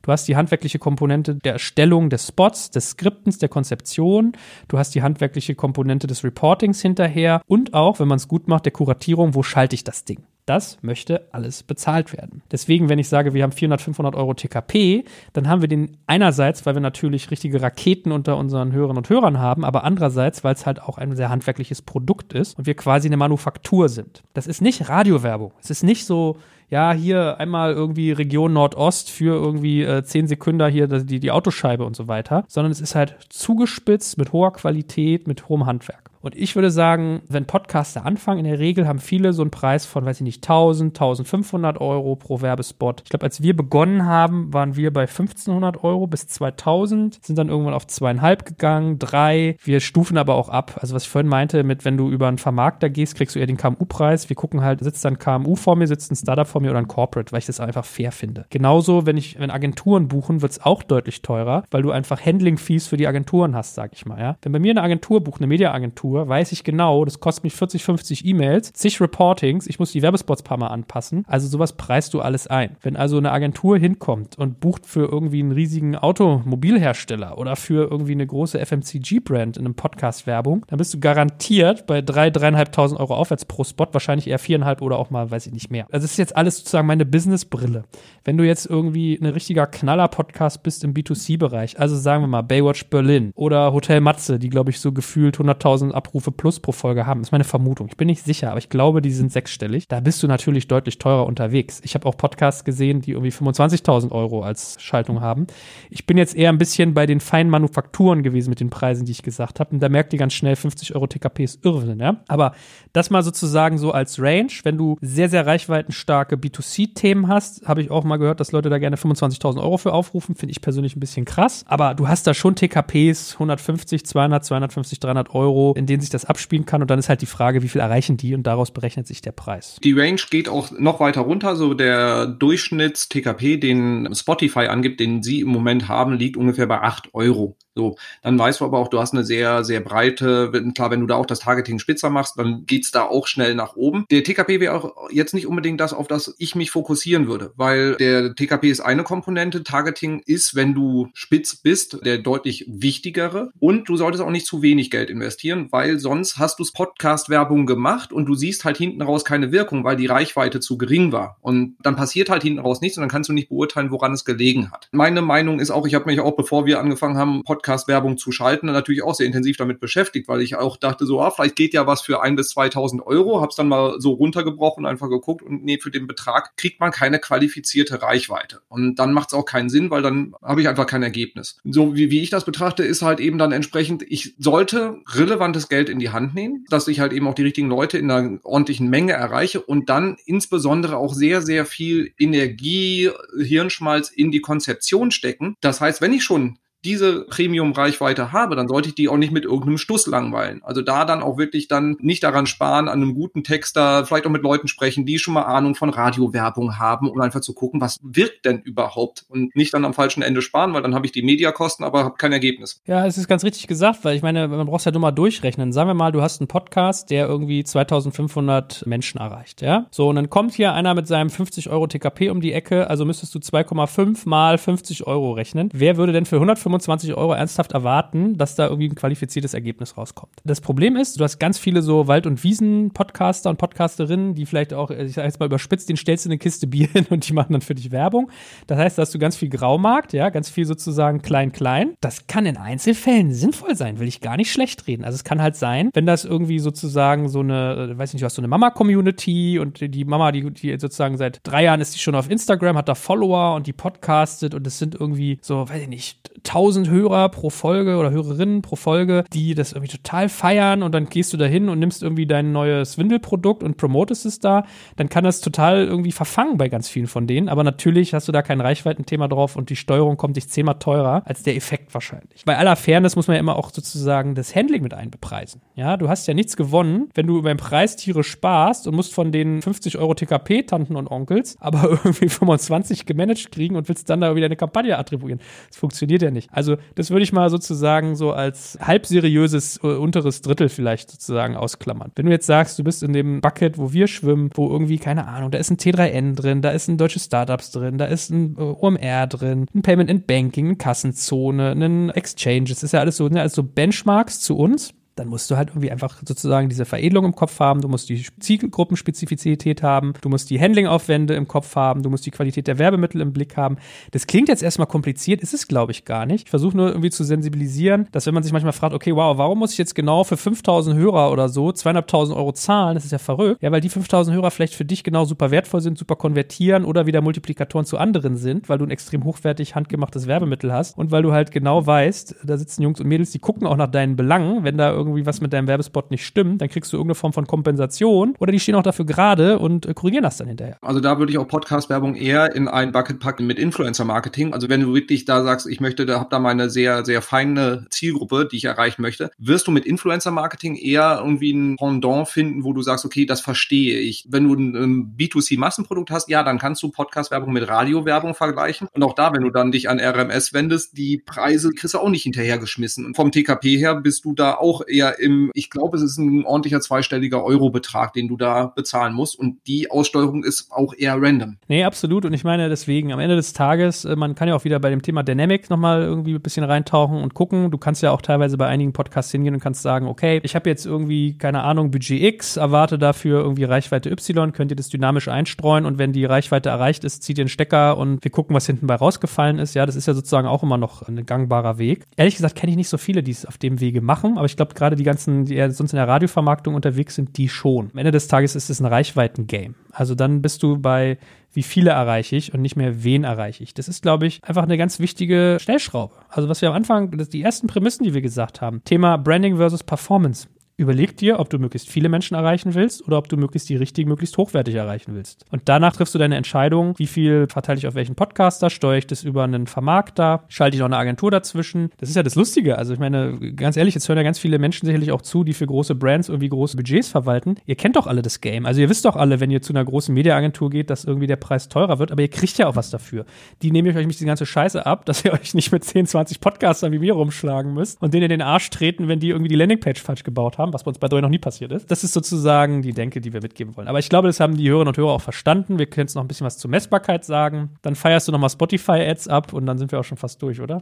Du hast die handwerkliche Komponente der Erstellung des Spots, des Skriptens, der Konzeption. Du hast die handwerkliche Komponente des Reportings hinterher und auch, wenn man es gut macht, der Kuratierung, wo schalte ich das Ding. Das möchte alles bezahlt werden. Deswegen, wenn ich sage, wir haben 400, 500 Euro TKP, dann haben wir den einerseits, weil wir natürlich richtige Raketen unter unseren Hörerinnen und Hörern haben, aber andererseits, weil es halt auch ein sehr handwerkliches Produkt ist und wir quasi eine Manufaktur sind. Das ist nicht Radiowerbung. Es ist nicht so, ja, hier einmal irgendwie Region Nordost für irgendwie äh, 10 Sekunden hier die, die Autoscheibe und so weiter, sondern es ist halt zugespitzt mit hoher Qualität, mit hohem Handwerk. Und ich würde sagen, wenn Podcaster anfangen, in der Regel haben viele so einen Preis von, weiß ich nicht, 1000, 1500 Euro pro Werbespot. Ich glaube, als wir begonnen haben, waren wir bei 1500 Euro bis 2000, sind dann irgendwann auf zweieinhalb gegangen, drei. Wir stufen aber auch ab. Also was ich vorhin meinte, mit wenn du über einen Vermarkter gehst, kriegst du eher den KMU-Preis. Wir gucken halt, sitzt dann KMU vor mir, sitzt ein Startup vor mir oder ein Corporate, weil ich das einfach fair finde. Genauso, wenn ich, wenn Agenturen buchen, wird es auch deutlich teurer, weil du einfach Handling-Fees für die Agenturen hast, sag ich mal, ja. Wenn bei mir eine Agentur bucht, eine Mediaagentur, Agentur, weiß ich genau, das kostet mich 40, 50 E-Mails, zig Reportings, ich muss die Werbespots paar Mal anpassen. Also sowas preist du alles ein. Wenn also eine Agentur hinkommt und bucht für irgendwie einen riesigen Automobilhersteller oder für irgendwie eine große FMCG-Brand in einem Podcast Werbung, dann bist du garantiert bei drei, dreieinhalbtausend Euro aufwärts pro Spot, wahrscheinlich eher viereinhalb oder auch mal, weiß ich nicht mehr. Also das ist jetzt alles sozusagen meine Business-Brille. Wenn du jetzt irgendwie ein richtiger Knaller-Podcast bist im B2C-Bereich, also sagen wir mal Baywatch Berlin oder Hotel Matze, die glaube ich so gefühlt 100.000 Abrufe plus pro Folge haben. Das ist meine Vermutung. Ich bin nicht sicher, aber ich glaube, die sind sechsstellig. Da bist du natürlich deutlich teurer unterwegs. Ich habe auch Podcasts gesehen, die irgendwie 25.000 Euro als Schaltung haben. Ich bin jetzt eher ein bisschen bei den feinen Manufakturen gewesen mit den Preisen, die ich gesagt habe. Und da merkt ihr ganz schnell, 50 Euro TKP ist Irrsinn, ja. Aber das mal sozusagen so als Range. Wenn du sehr, sehr reichweitenstarke B2C-Themen hast, habe ich auch mal gehört, dass Leute da gerne 25.000 Euro für aufrufen. Finde ich persönlich ein bisschen krass. Aber du hast da schon TKPs, 150, 200, 250, 300 Euro, in denen denen sich das abspielen kann. Und dann ist halt die Frage, wie viel erreichen die und daraus berechnet sich der Preis. Die Range geht auch noch weiter runter. So der Durchschnitts-TKP, den Spotify angibt, den sie im Moment haben, liegt ungefähr bei 8 Euro. So, dann weißt du aber auch, du hast eine sehr, sehr breite, klar, wenn du da auch das Targeting spitzer machst, dann geht's da auch schnell nach oben. Der TKP wäre auch jetzt nicht unbedingt das, auf das ich mich fokussieren würde, weil der TKP ist eine Komponente, Targeting ist, wenn du spitz bist, der deutlich wichtigere und du solltest auch nicht zu wenig Geld investieren, weil sonst hast du Podcast-Werbung gemacht und du siehst halt hinten raus keine Wirkung, weil die Reichweite zu gering war und dann passiert halt hinten raus nichts und dann kannst du nicht beurteilen, woran es gelegen hat. Meine Meinung ist auch, ich habe mich auch, bevor wir angefangen haben, Podcast Podcast-Werbung zu schalten, natürlich auch sehr intensiv damit beschäftigt, weil ich auch dachte so, ah, vielleicht geht ja was für ein bis 2000 Euro, hab's dann mal so runtergebrochen, einfach geguckt und nee, für den Betrag kriegt man keine qualifizierte Reichweite. Und dann macht's auch keinen Sinn, weil dann habe ich einfach kein Ergebnis. So wie, wie ich das betrachte, ist halt eben dann entsprechend, ich sollte relevantes Geld in die Hand nehmen, dass ich halt eben auch die richtigen Leute in einer ordentlichen Menge erreiche und dann insbesondere auch sehr, sehr viel Energie, Hirnschmalz in die Konzeption stecken. Das heißt, wenn ich schon diese Premium-Reichweite habe, dann sollte ich die auch nicht mit irgendeinem Stuss langweilen. Also da dann auch wirklich dann nicht daran sparen, an einem guten Texter, vielleicht auch mit Leuten sprechen, die schon mal Ahnung von Radiowerbung haben, um einfach zu gucken, was wirkt denn überhaupt und nicht dann am falschen Ende sparen, weil dann habe ich die Mediakosten, aber habe kein Ergebnis. Ja, es ist ganz richtig gesagt, weil ich meine, man braucht ja nur mal durchrechnen. Sagen wir mal, du hast einen Podcast, der irgendwie 2500 Menschen erreicht, ja? So, und dann kommt hier einer mit seinem 50 Euro TKP um die Ecke, also müsstest du 2,5 mal 50 Euro rechnen. Wer würde denn für 125 25 Euro ernsthaft erwarten, dass da irgendwie ein qualifiziertes Ergebnis rauskommt. Das Problem ist, du hast ganz viele so Wald- und Wiesen-Podcaster und Podcasterinnen, die vielleicht auch, ich sag jetzt mal überspitzt, den stellst du eine Kiste Bier hin und die machen dann für dich Werbung. Das heißt, da hast du ganz viel Graumarkt, ja, ganz viel sozusagen klein-klein. Das kann in Einzelfällen sinnvoll sein, will ich gar nicht schlecht reden. Also es kann halt sein, wenn das irgendwie sozusagen so eine, äh, weiß nicht, du hast so eine Mama-Community und die Mama, die, die sozusagen seit drei Jahren ist die schon auf Instagram, hat da Follower und die podcastet und es sind irgendwie so, weiß ich nicht, tausend 1000 Hörer pro Folge oder Hörerinnen pro Folge, die das irgendwie total feiern und dann gehst du da hin und nimmst irgendwie dein neues Windelprodukt und promotest es da, dann kann das total irgendwie verfangen bei ganz vielen von denen. Aber natürlich hast du da kein Reichweitenthema drauf und die Steuerung kommt dich zehnmal teurer als der Effekt wahrscheinlich. Bei aller Fairness muss man ja immer auch sozusagen das Handling mit einbepreisen. Ja, du hast ja nichts gewonnen, wenn du beim Preis Tiere sparst und musst von den 50 Euro TKP Tanten und Onkels aber irgendwie 25 gemanagt kriegen und willst dann da wieder eine Kampagne attribuieren. Das funktioniert ja nicht. Also das würde ich mal sozusagen so als halbseriöses äh, unteres Drittel vielleicht sozusagen ausklammern. Wenn du jetzt sagst, du bist in dem Bucket, wo wir schwimmen, wo irgendwie, keine Ahnung, da ist ein T3N drin, da ist ein deutsches Startups drin, da ist ein äh, OMR drin, ein Payment in Banking, eine Kassenzone, ein Exchange, das ist ja alles so, ne, also Benchmarks zu uns dann musst du halt irgendwie einfach sozusagen diese Veredelung im Kopf haben, du musst die Zielgruppenspezifität haben, du musst die Handlingaufwände im Kopf haben, du musst die Qualität der Werbemittel im Blick haben. Das klingt jetzt erstmal kompliziert, ist es glaube ich gar nicht. Ich versuche nur irgendwie zu sensibilisieren, dass wenn man sich manchmal fragt, okay, wow, warum muss ich jetzt genau für 5000 Hörer oder so 2.500 Euro zahlen, das ist ja verrückt. Ja, weil die 5000 Hörer vielleicht für dich genau super wertvoll sind, super konvertieren oder wieder Multiplikatoren zu anderen sind, weil du ein extrem hochwertig handgemachtes Werbemittel hast und weil du halt genau weißt, da sitzen Jungs und Mädels, die gucken auch nach deinen Belangen, wenn da irgendwie was mit deinem Werbespot nicht stimmt, dann kriegst du irgendeine Form von Kompensation oder die stehen auch dafür gerade und äh, korrigieren das dann hinterher. Also da würde ich auch Podcast-Werbung eher in ein Bucket packen mit Influencer-Marketing. Also wenn du wirklich da sagst, ich möchte, da hab da meine sehr, sehr feine Zielgruppe, die ich erreichen möchte, wirst du mit Influencer-Marketing eher irgendwie ein Pendant finden, wo du sagst, okay, das verstehe ich. Wenn du ein B2C-Massenprodukt hast, ja, dann kannst du Podcast-Werbung mit Radio-Werbung vergleichen. Und auch da, wenn du dann dich an RMS wendest, die Preise kriegst du auch nicht hinterhergeschmissen. Und vom TKP her bist du da auch eher im, ich glaube, es ist ein ordentlicher zweistelliger Eurobetrag, den du da bezahlen musst. Und die Aussteuerung ist auch eher random. Nee, absolut. Und ich meine deswegen, am Ende des Tages, äh, man kann ja auch wieder bei dem Thema Dynamic nochmal irgendwie ein bisschen reintauchen und gucken. Du kannst ja auch teilweise bei einigen Podcasts hingehen und kannst sagen, okay, ich habe jetzt irgendwie, keine Ahnung, Budget X, erwarte dafür irgendwie Reichweite Y, könnt ihr das dynamisch einstreuen und wenn die Reichweite erreicht ist, zieht ihr den Stecker und wir gucken, was hinten bei rausgefallen ist. Ja, das ist ja sozusagen auch immer noch ein gangbarer Weg. Ehrlich gesagt kenne ich nicht so viele, die es auf dem Wege machen, aber ich glaube gerade die ganzen, die ja sonst in der Radiovermarktung unterwegs sind, die schon. Am Ende des Tages ist es ein Reichweiten-Game. Also dann bist du bei, wie viele erreiche ich und nicht mehr, wen erreiche ich. Das ist, glaube ich, einfach eine ganz wichtige Stellschraube. Also was wir am Anfang, die ersten Prämissen, die wir gesagt haben, Thema Branding versus Performance Überleg dir, ob du möglichst viele Menschen erreichen willst oder ob du möglichst die richtigen, möglichst hochwertig erreichen willst. Und danach triffst du deine Entscheidung, wie viel verteile ich auf welchen Podcaster, steuere ich das über einen Vermarkter, schalte ich noch eine Agentur dazwischen. Das ist ja das Lustige. Also ich meine, ganz ehrlich, jetzt hören ja ganz viele Menschen sicherlich auch zu, die für große Brands irgendwie große Budgets verwalten. Ihr kennt doch alle das Game. Also ihr wisst doch alle, wenn ihr zu einer großen Mediaagentur geht, dass irgendwie der Preis teurer wird, aber ihr kriegt ja auch was dafür. Die nehme ich euch nicht die ganze Scheiße ab, dass ihr euch nicht mit 10, 20 Podcastern wie mir rumschlagen müsst und denen in den Arsch treten, wenn die irgendwie die Landingpage falsch gebaut haben, was bei uns bei Doi noch nie passiert ist. Das ist sozusagen die Denke, die wir mitgeben wollen. Aber ich glaube, das haben die Hörerinnen und Hörer auch verstanden. Wir können jetzt noch ein bisschen was zur Messbarkeit sagen. Dann feierst du nochmal Spotify-Ads ab und dann sind wir auch schon fast durch, oder?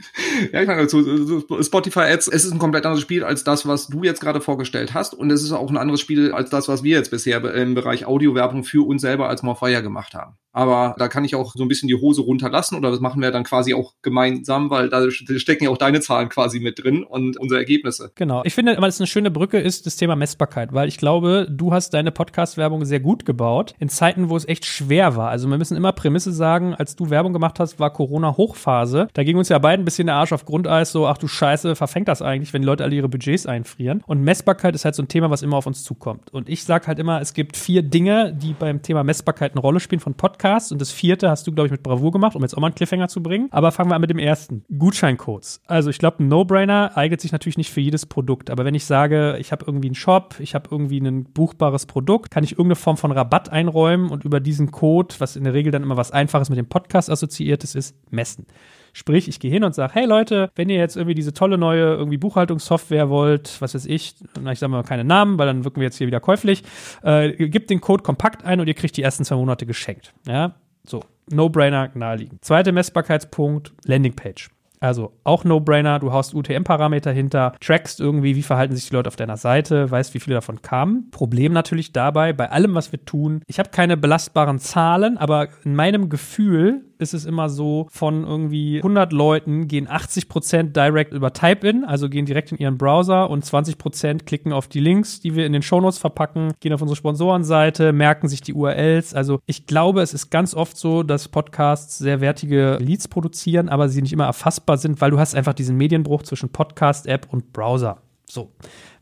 ja, ich meine, Spotify-Ads, es ist ein komplett anderes Spiel als das, was du jetzt gerade vorgestellt hast. Und es ist auch ein anderes Spiel als das, was wir jetzt bisher im Bereich Audiowerbung für uns selber als Morfire gemacht haben. Aber da kann ich auch so ein bisschen die Hose runterlassen oder das machen wir dann quasi auch gemeinsam, weil da stecken ja auch deine Zahlen quasi mit drin und unsere Ergebnisse. Genau. Ich finde, weil es eine schöne Brücke ist, das Thema Messbarkeit, weil ich glaube, du hast deine Podcast-Werbung sehr gut gebaut in Zeiten, wo es echt schwer war. Also wir müssen immer Prämisse sagen, als du Werbung gemacht hast, war Corona-Hochphase. Da ging uns ja beiden ein bisschen der Arsch auf Grundeis, so, ach du Scheiße, verfängt das eigentlich, wenn die Leute alle ihre Budgets einfrieren. Und Messbarkeit ist halt so ein Thema, was immer auf uns zukommt. Und ich sage halt immer, es gibt vier Dinge, die beim Thema Messbarkeit eine Rolle spielen von Podcasts Podcast und das vierte hast du, glaube ich, mit Bravour gemacht, um jetzt auch mal einen Cliffhanger zu bringen. Aber fangen wir an mit dem ersten. Gutscheincodes. Also ich glaube, ein No-Brainer eignet sich natürlich nicht für jedes Produkt. Aber wenn ich sage, ich habe irgendwie einen Shop, ich habe irgendwie ein buchbares Produkt, kann ich irgendeine Form von Rabatt einräumen und über diesen Code, was in der Regel dann immer was Einfaches mit dem Podcast assoziiertes ist, messen. Sprich, ich gehe hin und sage, hey Leute, wenn ihr jetzt irgendwie diese tolle neue irgendwie Buchhaltungssoftware wollt, was weiß ich, ich sage mal keine Namen, weil dann wirken wir jetzt hier wieder käuflich, äh, gebt den Code kompakt ein und ihr kriegt die ersten zwei Monate geschenkt. Ja, so. No-Brainer, naheliegend. Zweiter Messbarkeitspunkt, Landingpage. Also auch No-Brainer, du haust UTM-Parameter hinter, trackst irgendwie, wie verhalten sich die Leute auf deiner Seite, weißt, wie viele davon kamen. Problem natürlich dabei, bei allem, was wir tun, ich habe keine belastbaren Zahlen, aber in meinem Gefühl ist es immer so, von irgendwie 100 Leuten gehen 80% direct über Type-In, also gehen direkt in ihren Browser und 20% klicken auf die Links, die wir in den Shownotes verpacken, gehen auf unsere Sponsorenseite, merken sich die URLs. Also ich glaube, es ist ganz oft so, dass Podcasts sehr wertige Leads produzieren, aber sie nicht immer erfassbar sind, weil du hast einfach diesen Medienbruch zwischen Podcast-App und Browser. So.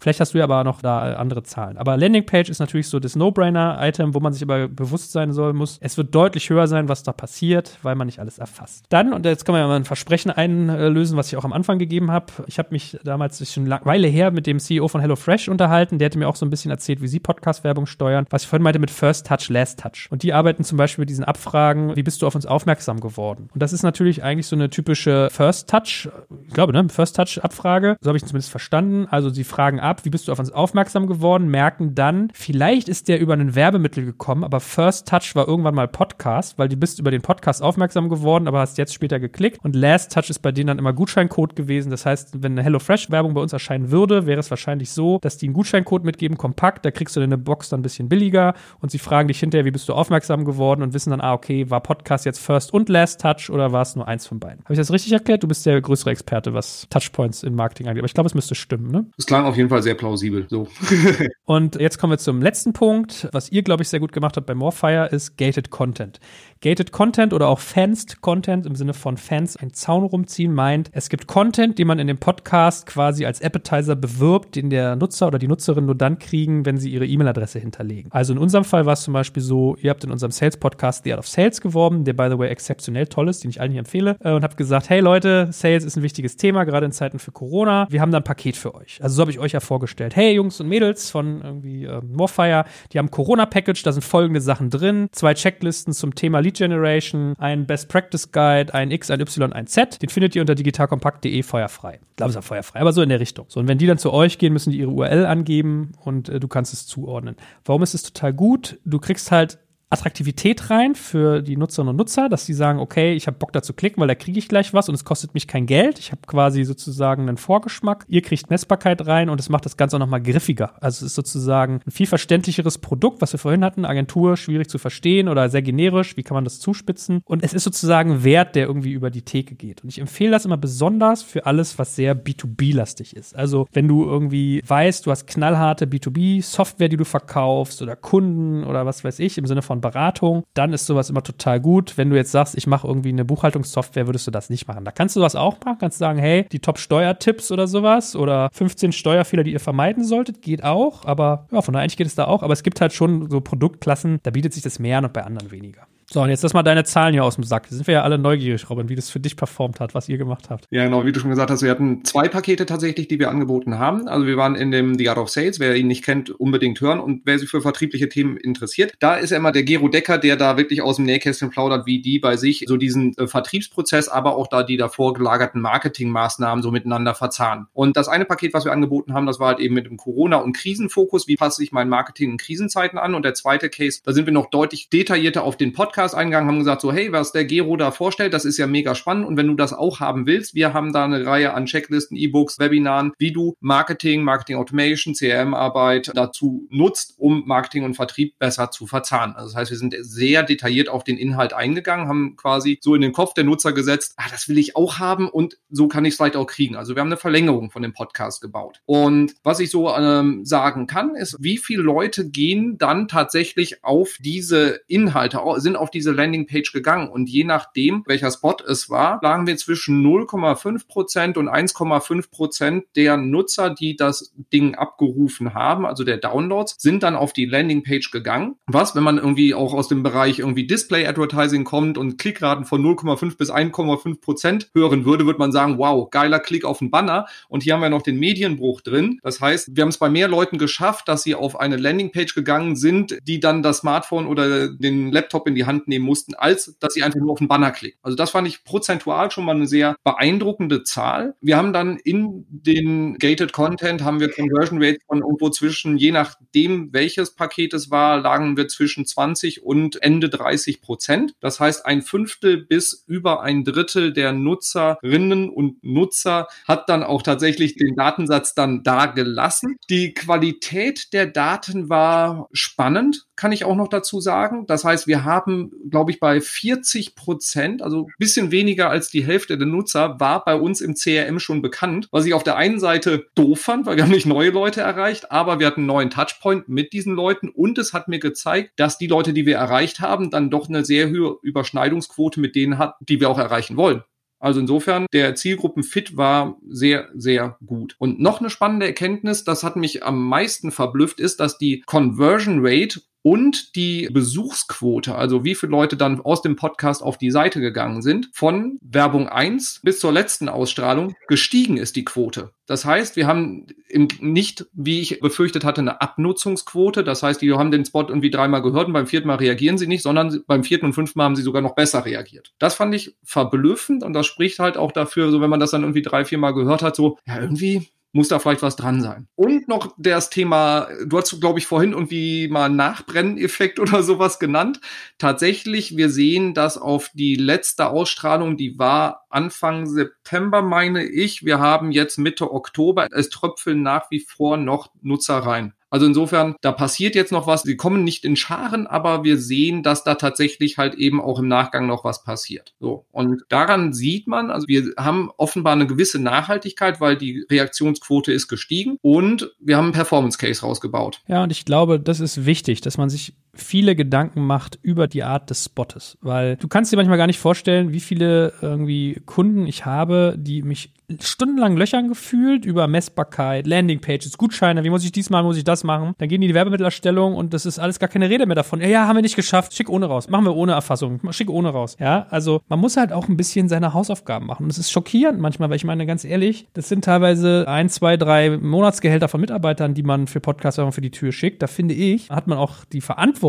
Vielleicht hast du ja aber noch da äh, andere Zahlen. Aber Landingpage ist natürlich so das No-Brainer-Item, wo man sich aber bewusst sein soll, muss. Es wird deutlich höher sein, was da passiert, weil man nicht alles erfasst. Dann, und jetzt kann man ja mal ein Versprechen einlösen, was ich auch am Anfang gegeben habe. Ich habe mich damals schon eine Weile her mit dem CEO von HelloFresh unterhalten. Der hatte mir auch so ein bisschen erzählt, wie sie Podcast-Werbung steuern. Was ich vorhin meinte mit First Touch, Last Touch. Und die arbeiten zum Beispiel mit diesen Abfragen, wie bist du auf uns aufmerksam geworden? Und das ist natürlich eigentlich so eine typische First Touch, ich glaube, ne, First Touch-Abfrage. So habe ich zumindest verstanden. Also sie fragen ab, ab, wie bist du auf uns aufmerksam geworden, merken dann, vielleicht ist der über ein Werbemittel gekommen, aber First Touch war irgendwann mal Podcast, weil du bist über den Podcast aufmerksam geworden, aber hast jetzt später geklickt. Und Last Touch ist bei denen dann immer Gutscheincode gewesen. Das heißt, wenn eine HelloFresh-Werbung bei uns erscheinen würde, wäre es wahrscheinlich so, dass die einen Gutscheincode mitgeben, kompakt, da kriegst du deine Box dann ein bisschen billiger und sie fragen dich hinterher, wie bist du aufmerksam geworden und wissen dann, ah, okay, war Podcast jetzt First und Last Touch oder war es nur eins von beiden? Habe ich das richtig erklärt? Du bist der größere Experte, was Touchpoints in Marketing angeht. Aber ich glaube, es müsste stimmen, ne? Es klang auf jeden Fall sehr plausibel. So. und jetzt kommen wir zum letzten Punkt. Was ihr, glaube ich, sehr gut gemacht habt bei Morefire, ist Gated Content. Gated Content oder auch Fenced Content im Sinne von Fans einen Zaun rumziehen meint, es gibt Content, den man in dem Podcast quasi als Appetizer bewirbt, den der Nutzer oder die Nutzerin nur dann kriegen, wenn sie ihre E-Mail-Adresse hinterlegen. Also in unserem Fall war es zum Beispiel so, ihr habt in unserem Sales-Podcast The Art of Sales geworben, der by the way exzeptionell toll ist, den ich allen hier empfehle, äh, und habt gesagt, hey Leute, Sales ist ein wichtiges Thema, gerade in Zeiten für Corona. Wir haben da ein Paket für euch. Also so habe ich euch ja vorgestellt. Hey Jungs und Mädels von irgendwie äh, Morfire, die haben Corona-Package, da sind folgende Sachen drin. Zwei Checklisten zum Thema Lead Generation, ein Best Practice Guide, ein X, ein Y, ein Z. Den findet ihr unter digitalkompakt.de feuerfrei. Ich glaube, es ist feuerfrei, aber so in der Richtung. So, und wenn die dann zu euch gehen, müssen die ihre URL angeben und äh, du kannst es zuordnen. Warum ist es total gut? Du kriegst halt Attraktivität rein für die Nutzerinnen und Nutzer, dass sie sagen, okay, ich habe Bock da zu klicken, weil da kriege ich gleich was und es kostet mich kein Geld. Ich habe quasi sozusagen einen Vorgeschmack. Ihr kriegt Messbarkeit rein und es macht das Ganze auch nochmal griffiger. Also es ist sozusagen ein viel verständlicheres Produkt, was wir vorhin hatten. Agentur, schwierig zu verstehen oder sehr generisch. Wie kann man das zuspitzen? Und es ist sozusagen Wert, der irgendwie über die Theke geht. Und ich empfehle das immer besonders für alles, was sehr B2B-lastig ist. Also wenn du irgendwie weißt, du hast knallharte B2B-Software, die du verkaufst oder Kunden oder was weiß ich, im Sinne von Beratung, dann ist sowas immer total gut. Wenn du jetzt sagst, ich mache irgendwie eine Buchhaltungssoftware, würdest du das nicht machen. Da kannst du sowas auch machen, kannst sagen, hey, die Top-Steuertipps oder sowas oder 15 Steuerfehler, die ihr vermeiden solltet, geht auch. Aber ja, von daher eigentlich geht es da auch. Aber es gibt halt schon so Produktklassen, da bietet sich das mehr an und bei anderen weniger. So, und jetzt lass mal deine Zahlen hier aus dem Sack. Sind wir ja alle neugierig, Robin, wie das für dich performt hat, was ihr gemacht habt. Ja, genau, wie du schon gesagt hast, wir hatten zwei Pakete tatsächlich, die wir angeboten haben. Also wir waren in dem The Art of Sales, wer ihn nicht kennt, unbedingt hören und wer sich für vertriebliche Themen interessiert. Da ist ja immer der Gero Decker, der da wirklich aus dem Nähkästchen plaudert, wie die bei sich so diesen äh, Vertriebsprozess, aber auch da die davor gelagerten Marketingmaßnahmen so miteinander verzahnen. Und das eine Paket, was wir angeboten haben, das war halt eben mit dem Corona- und Krisenfokus. Wie passe ich mein Marketing in Krisenzeiten an? Und der zweite Case, da sind wir noch deutlich detaillierter auf den Podcast eingegangen, haben gesagt, so, hey, was der Gero da vorstellt, das ist ja mega spannend. Und wenn du das auch haben willst, wir haben da eine Reihe an Checklisten, E-Books, Webinaren, wie du Marketing, Marketing Automation, CRM-Arbeit dazu nutzt, um Marketing und Vertrieb besser zu verzahnen. Also das heißt, wir sind sehr detailliert auf den Inhalt eingegangen, haben quasi so in den Kopf der Nutzer gesetzt, ah, das will ich auch haben und so kann ich es vielleicht auch kriegen. Also wir haben eine Verlängerung von dem Podcast gebaut. Und was ich so ähm, sagen kann, ist, wie viele Leute gehen dann tatsächlich auf diese Inhalte, sind auf diese Landingpage gegangen. Und je nachdem, welcher Spot es war, lagen wir zwischen 0,5 Prozent und 1,5 Prozent der Nutzer, die das Ding abgerufen haben, also der Downloads, sind dann auf die Landingpage gegangen. Was, wenn man irgendwie auch aus dem Bereich irgendwie Display Advertising kommt und Klickraten von 0,5 bis 1,5 Prozent hören würde, würde man sagen, wow, geiler Klick auf den Banner. Und hier haben wir noch den Medienbruch drin. Das heißt, wir haben es bei mehr Leuten geschafft, dass sie auf eine Landingpage gegangen sind, die dann das Smartphone oder den Laptop in die Hand nehmen mussten, als dass sie einfach nur auf den Banner klicken. Also das fand ich prozentual schon mal eine sehr beeindruckende Zahl. Wir haben dann in den Gated Content haben wir Conversion Rates von irgendwo zwischen, je nachdem welches Paket es war, lagen wir zwischen 20 und Ende 30 Prozent. Das heißt, ein Fünftel bis über ein Drittel der Nutzerinnen und Nutzer hat dann auch tatsächlich den Datensatz dann da gelassen. Die Qualität der Daten war spannend, kann ich auch noch dazu sagen. Das heißt, wir haben, glaube ich, bei 40 Prozent, also bisschen weniger als die Hälfte der Nutzer, war bei uns im CRM schon bekannt, was ich auf der einen Seite doof fand, weil wir haben nicht neue Leute erreicht, aber wir hatten einen neuen Touchpoint mit diesen Leuten und es hat mir gezeigt, dass die Leute, die wir erreicht haben, dann doch eine sehr hohe Überschneidungsquote mit denen hat, die wir auch erreichen wollen. Also insofern, der Zielgruppenfit war sehr, sehr gut. Und noch eine spannende Erkenntnis, das hat mich am meisten verblüfft, ist, dass die Conversion Rate und die Besuchsquote, also wie viele Leute dann aus dem Podcast auf die Seite gegangen sind, von Werbung 1 bis zur letzten Ausstrahlung gestiegen ist die Quote. Das heißt, wir haben nicht, wie ich befürchtet hatte, eine Abnutzungsquote. Das heißt, die haben den Spot irgendwie dreimal gehört und beim vierten Mal reagieren sie nicht, sondern beim vierten und fünften Mal haben sie sogar noch besser reagiert. Das fand ich verblüffend und das spricht halt auch dafür, so wenn man das dann irgendwie drei, vier Mal gehört hat, so, ja, irgendwie muss da vielleicht was dran sein. Und noch das Thema, du hast, glaube ich, vorhin irgendwie mal Nachbrenneffekt oder sowas genannt. Tatsächlich, wir sehen, dass auf die letzte Ausstrahlung, die war Anfang September, meine ich. Wir haben jetzt Mitte Oktober. Es tröpfeln nach wie vor noch Nutzer rein. Also insofern, da passiert jetzt noch was. Sie kommen nicht in Scharen, aber wir sehen, dass da tatsächlich halt eben auch im Nachgang noch was passiert. So. Und daran sieht man, also wir haben offenbar eine gewisse Nachhaltigkeit, weil die Reaktionsquote ist gestiegen und wir haben einen Performance Case rausgebaut. Ja, und ich glaube, das ist wichtig, dass man sich viele Gedanken macht über die Art des Spottes, weil du kannst dir manchmal gar nicht vorstellen, wie viele irgendwie Kunden ich habe, die mich stundenlang löchern gefühlt über Messbarkeit, Landingpages, Gutscheine, wie muss ich diesmal, muss ich das machen? Dann gehen die die Werbemittelerstellung und das ist alles gar keine Rede mehr davon. Ja, ja, haben wir nicht geschafft, schick ohne raus, machen wir ohne Erfassung, schick ohne raus. Ja, also man muss halt auch ein bisschen seine Hausaufgaben machen. Und es ist schockierend manchmal, weil ich meine, ganz ehrlich, das sind teilweise ein, zwei, drei Monatsgehälter von Mitarbeitern, die man für Podcasts für die Tür schickt. Da finde ich, hat man auch die Verantwortung,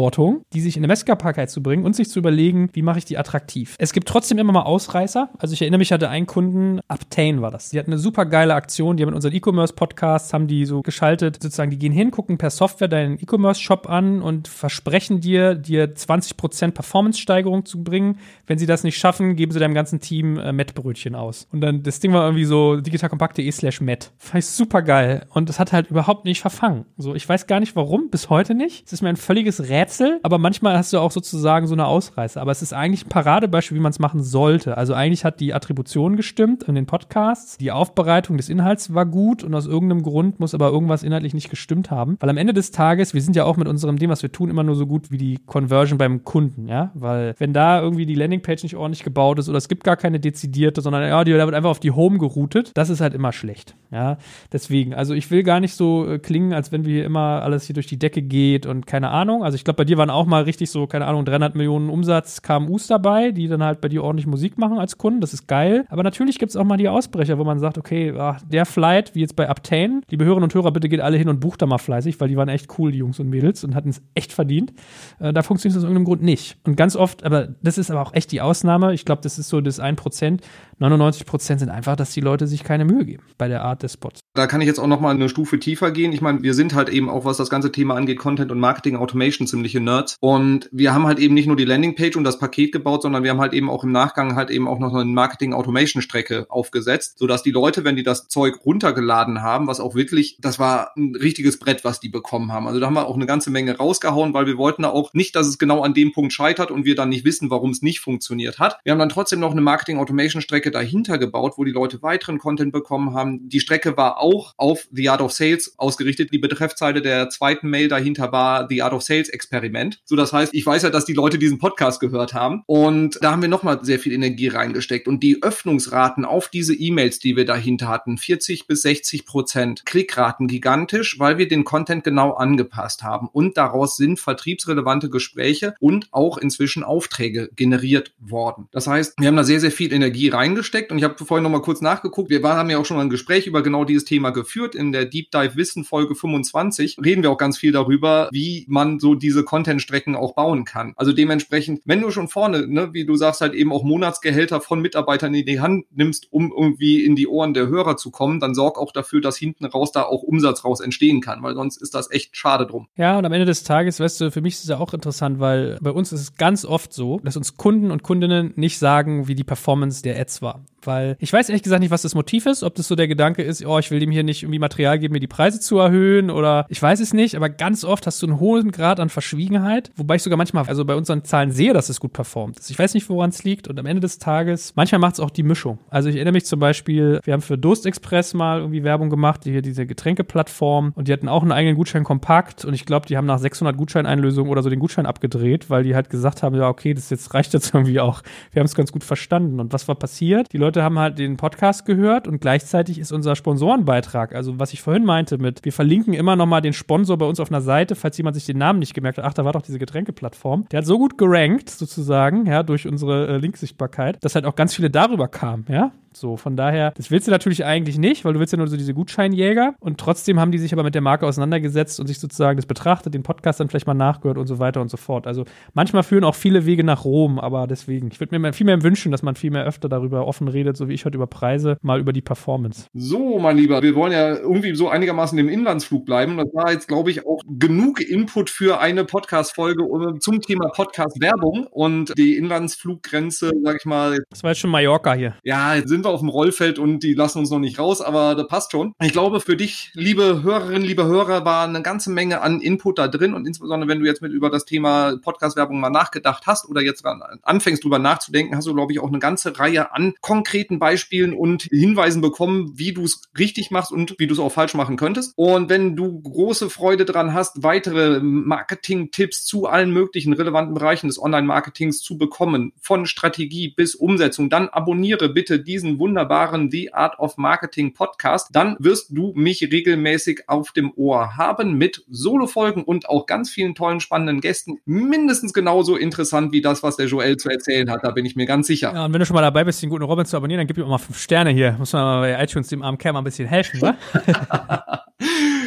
die sich in eine Messbarkeit zu bringen und sich zu überlegen, wie mache ich die attraktiv. Es gibt trotzdem immer mal Ausreißer. Also ich erinnere mich, ich hatte einen Kunden, Uptain war das. Die hatten eine super geile Aktion, die haben in unseren E-Commerce-Podcasts, haben die so geschaltet, sozusagen, die gehen hin, gucken per Software deinen E-Commerce-Shop an und versprechen dir, dir 20% Performance-Steigerung zu bringen. Wenn sie das nicht schaffen, geben sie deinem ganzen Team äh, Mettbrötchen aus. Und dann, das Ding war irgendwie so digitalkompakt.de slash Met. Fand super geil. Und das hat halt überhaupt nicht verfangen. So, ich weiß gar nicht warum, bis heute nicht. Es ist mir ein völliges Rätsel Rätsel, aber manchmal hast du auch sozusagen so eine Ausreißer. Aber es ist eigentlich ein Paradebeispiel, wie man es machen sollte. Also eigentlich hat die Attribution gestimmt in den Podcasts, die Aufbereitung des Inhalts war gut und aus irgendeinem Grund muss aber irgendwas inhaltlich nicht gestimmt haben. Weil am Ende des Tages, wir sind ja auch mit unserem dem, was wir tun, immer nur so gut wie die Conversion beim Kunden, ja. Weil wenn da irgendwie die Landingpage nicht ordentlich gebaut ist oder es gibt gar keine dezidierte, sondern ja, die, da wird einfach auf die Home geroutet, das ist halt immer schlecht. Ja. Deswegen, also ich will gar nicht so äh, klingen, als wenn wir immer alles hier durch die Decke geht und keine Ahnung. Also ich glaube, bei dir waren auch mal richtig so, keine Ahnung, 300 Millionen Umsatz KMUs dabei, die dann halt bei dir ordentlich Musik machen als Kunden. Das ist geil. Aber natürlich gibt es auch mal die Ausbrecher, wo man sagt, okay, ach, der Flight, wie jetzt bei Uptain, liebe Hörerinnen und Hörer, bitte geht alle hin und bucht da mal fleißig, weil die waren echt cool, die Jungs und Mädels, und hatten es echt verdient. Äh, da funktioniert es aus irgendeinem Grund nicht. Und ganz oft, aber das ist aber auch echt die Ausnahme. Ich glaube, das ist so das 1%. 99% sind einfach, dass die Leute sich keine Mühe geben bei der Art des Spots. Da kann ich jetzt auch noch mal eine Stufe tiefer gehen. Ich meine, wir sind halt eben auch, was das ganze Thema angeht, Content und Marketing Automation ziemliche Nerds. Und wir haben halt eben nicht nur die Landingpage und das Paket gebaut, sondern wir haben halt eben auch im Nachgang halt eben auch noch eine Marketing Automation Strecke aufgesetzt, sodass die Leute, wenn die das Zeug runtergeladen haben, was auch wirklich, das war ein richtiges Brett, was die bekommen haben. Also da haben wir auch eine ganze Menge rausgehauen, weil wir wollten auch nicht, dass es genau an dem Punkt scheitert und wir dann nicht wissen, warum es nicht funktioniert hat. Wir haben dann trotzdem noch eine Marketing Automation Strecke dahinter gebaut, wo die Leute weiteren Content bekommen haben. Die Strecke war auch auf The Art of Sales ausgerichtet. Die Betreffzeile der zweiten Mail dahinter war The Art of Sales Experiment. So, das heißt, ich weiß ja, dass die Leute diesen Podcast gehört haben und da haben wir nochmal sehr viel Energie reingesteckt und die Öffnungsraten auf diese E-Mails, die wir dahinter hatten, 40 bis 60 Prozent, Klickraten gigantisch, weil wir den Content genau angepasst haben und daraus sind vertriebsrelevante Gespräche und auch inzwischen Aufträge generiert worden. Das heißt, wir haben da sehr, sehr viel Energie reingesteckt und ich habe vorhin nochmal kurz nachgeguckt. Wir waren, haben ja auch schon ein Gespräch über genau dieses Thema geführt. In der Deep Dive Wissen Folge 25 reden wir auch ganz viel darüber, wie man so diese Content-Strecken auch bauen kann. Also dementsprechend, wenn du schon vorne, ne, wie du sagst, halt eben auch Monatsgehälter von Mitarbeitern in die Hand nimmst, um irgendwie in die Ohren der Hörer zu kommen, dann sorg auch dafür, dass hinten raus da auch Umsatz raus entstehen kann, weil sonst ist das echt schade drum. Ja, und am Ende des Tages, weißt du, für mich ist es ja auch interessant, weil bei uns ist es ganz oft so, dass uns Kunden und Kundinnen nicht sagen, wie die Performance der Ads war. Weil ich weiß ehrlich gesagt nicht, was das Motiv ist, ob das so der Gedanke ist, oh, ich will dem hier nicht irgendwie Material geben, mir die Preise zu erhöhen oder ich weiß es nicht, aber ganz oft hast du einen hohen Grad an Verschwiegenheit, wobei ich sogar manchmal, also bei unseren Zahlen sehe, dass es gut performt ist. Ich weiß nicht, woran es liegt und am Ende des Tages, manchmal macht es auch die Mischung. Also ich erinnere mich zum Beispiel, wir haben für Durst Express mal irgendwie Werbung gemacht, hier diese Getränkeplattform und die hatten auch einen eigenen Gutschein kompakt und ich glaube, die haben nach 600 Gutscheineinlösungen oder so den Gutschein abgedreht, weil die halt gesagt haben, ja, okay, das jetzt reicht jetzt irgendwie auch. Wir haben es ganz gut verstanden. Und was war passiert? Die Leute haben halt den Podcast gehört und gleichzeitig ist unser Sponsorenbeitrag, also was ich vorhin meinte mit, wir verlinken immer noch mal den Sponsor bei uns auf einer Seite, falls jemand sich den Namen nicht gemerkt hat, ach, da war doch diese Getränkeplattform. Der hat so gut gerankt, sozusagen, ja, durch unsere äh, Linksichtbarkeit, dass halt auch ganz viele darüber kamen, ja. So, von daher, das willst du natürlich eigentlich nicht, weil du willst ja nur so diese Gutscheinjäger. Und trotzdem haben die sich aber mit der Marke auseinandergesetzt und sich sozusagen das betrachtet, den Podcast dann vielleicht mal nachgehört und so weiter und so fort. Also manchmal führen auch viele Wege nach Rom, aber deswegen, ich würde mir viel mehr wünschen, dass man viel mehr öfter darüber offen redet, so wie ich heute über Preise, mal über die Performance. So, mein Lieber, wir wollen ja irgendwie so einigermaßen im Inlandsflug bleiben. Das war jetzt, glaube ich, auch genug Input für eine Podcast-Folge zum Thema Podcast-Werbung und die Inlandsfluggrenze, sag ich mal. Das war jetzt schon Mallorca hier. Ja, jetzt sind wir auf dem Rollfeld und die lassen uns noch nicht raus, aber das passt schon. Ich glaube, für dich, liebe Hörerinnen, liebe Hörer, war eine ganze Menge an Input da drin und insbesondere, wenn du jetzt mit über das Thema Podcast-Werbung mal nachgedacht hast oder jetzt anfängst drüber nachzudenken, hast du, glaube ich, auch eine ganze Reihe an konkreten Beispielen und Hinweisen bekommen, wie du es richtig machst und wie du es auch falsch machen könntest. Und wenn du große Freude dran hast, weitere Marketing-Tipps zu allen möglichen relevanten Bereichen des Online-Marketings zu bekommen, von Strategie bis Umsetzung, dann abonniere bitte diesen wunderbaren The Art of Marketing Podcast. Dann wirst du mich regelmäßig auf dem Ohr haben mit Solo-Folgen und auch ganz vielen tollen, spannenden Gästen. Mindestens genauso interessant wie das, was der Joel zu erzählen hat. Da bin ich mir ganz sicher. Ja, und wenn du schon mal dabei bist, den guten Robin zu abonnieren, dann gib ihm auch mal fünf Sterne hier. Muss man mal bei iTunes dem armen Kerl mal ein bisschen helfen, wa?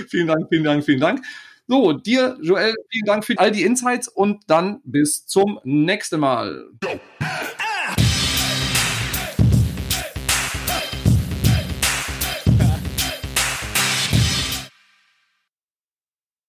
vielen Dank, vielen Dank, vielen Dank. So, dir, Joel, vielen Dank für all die Insights und dann bis zum nächsten Mal. Go.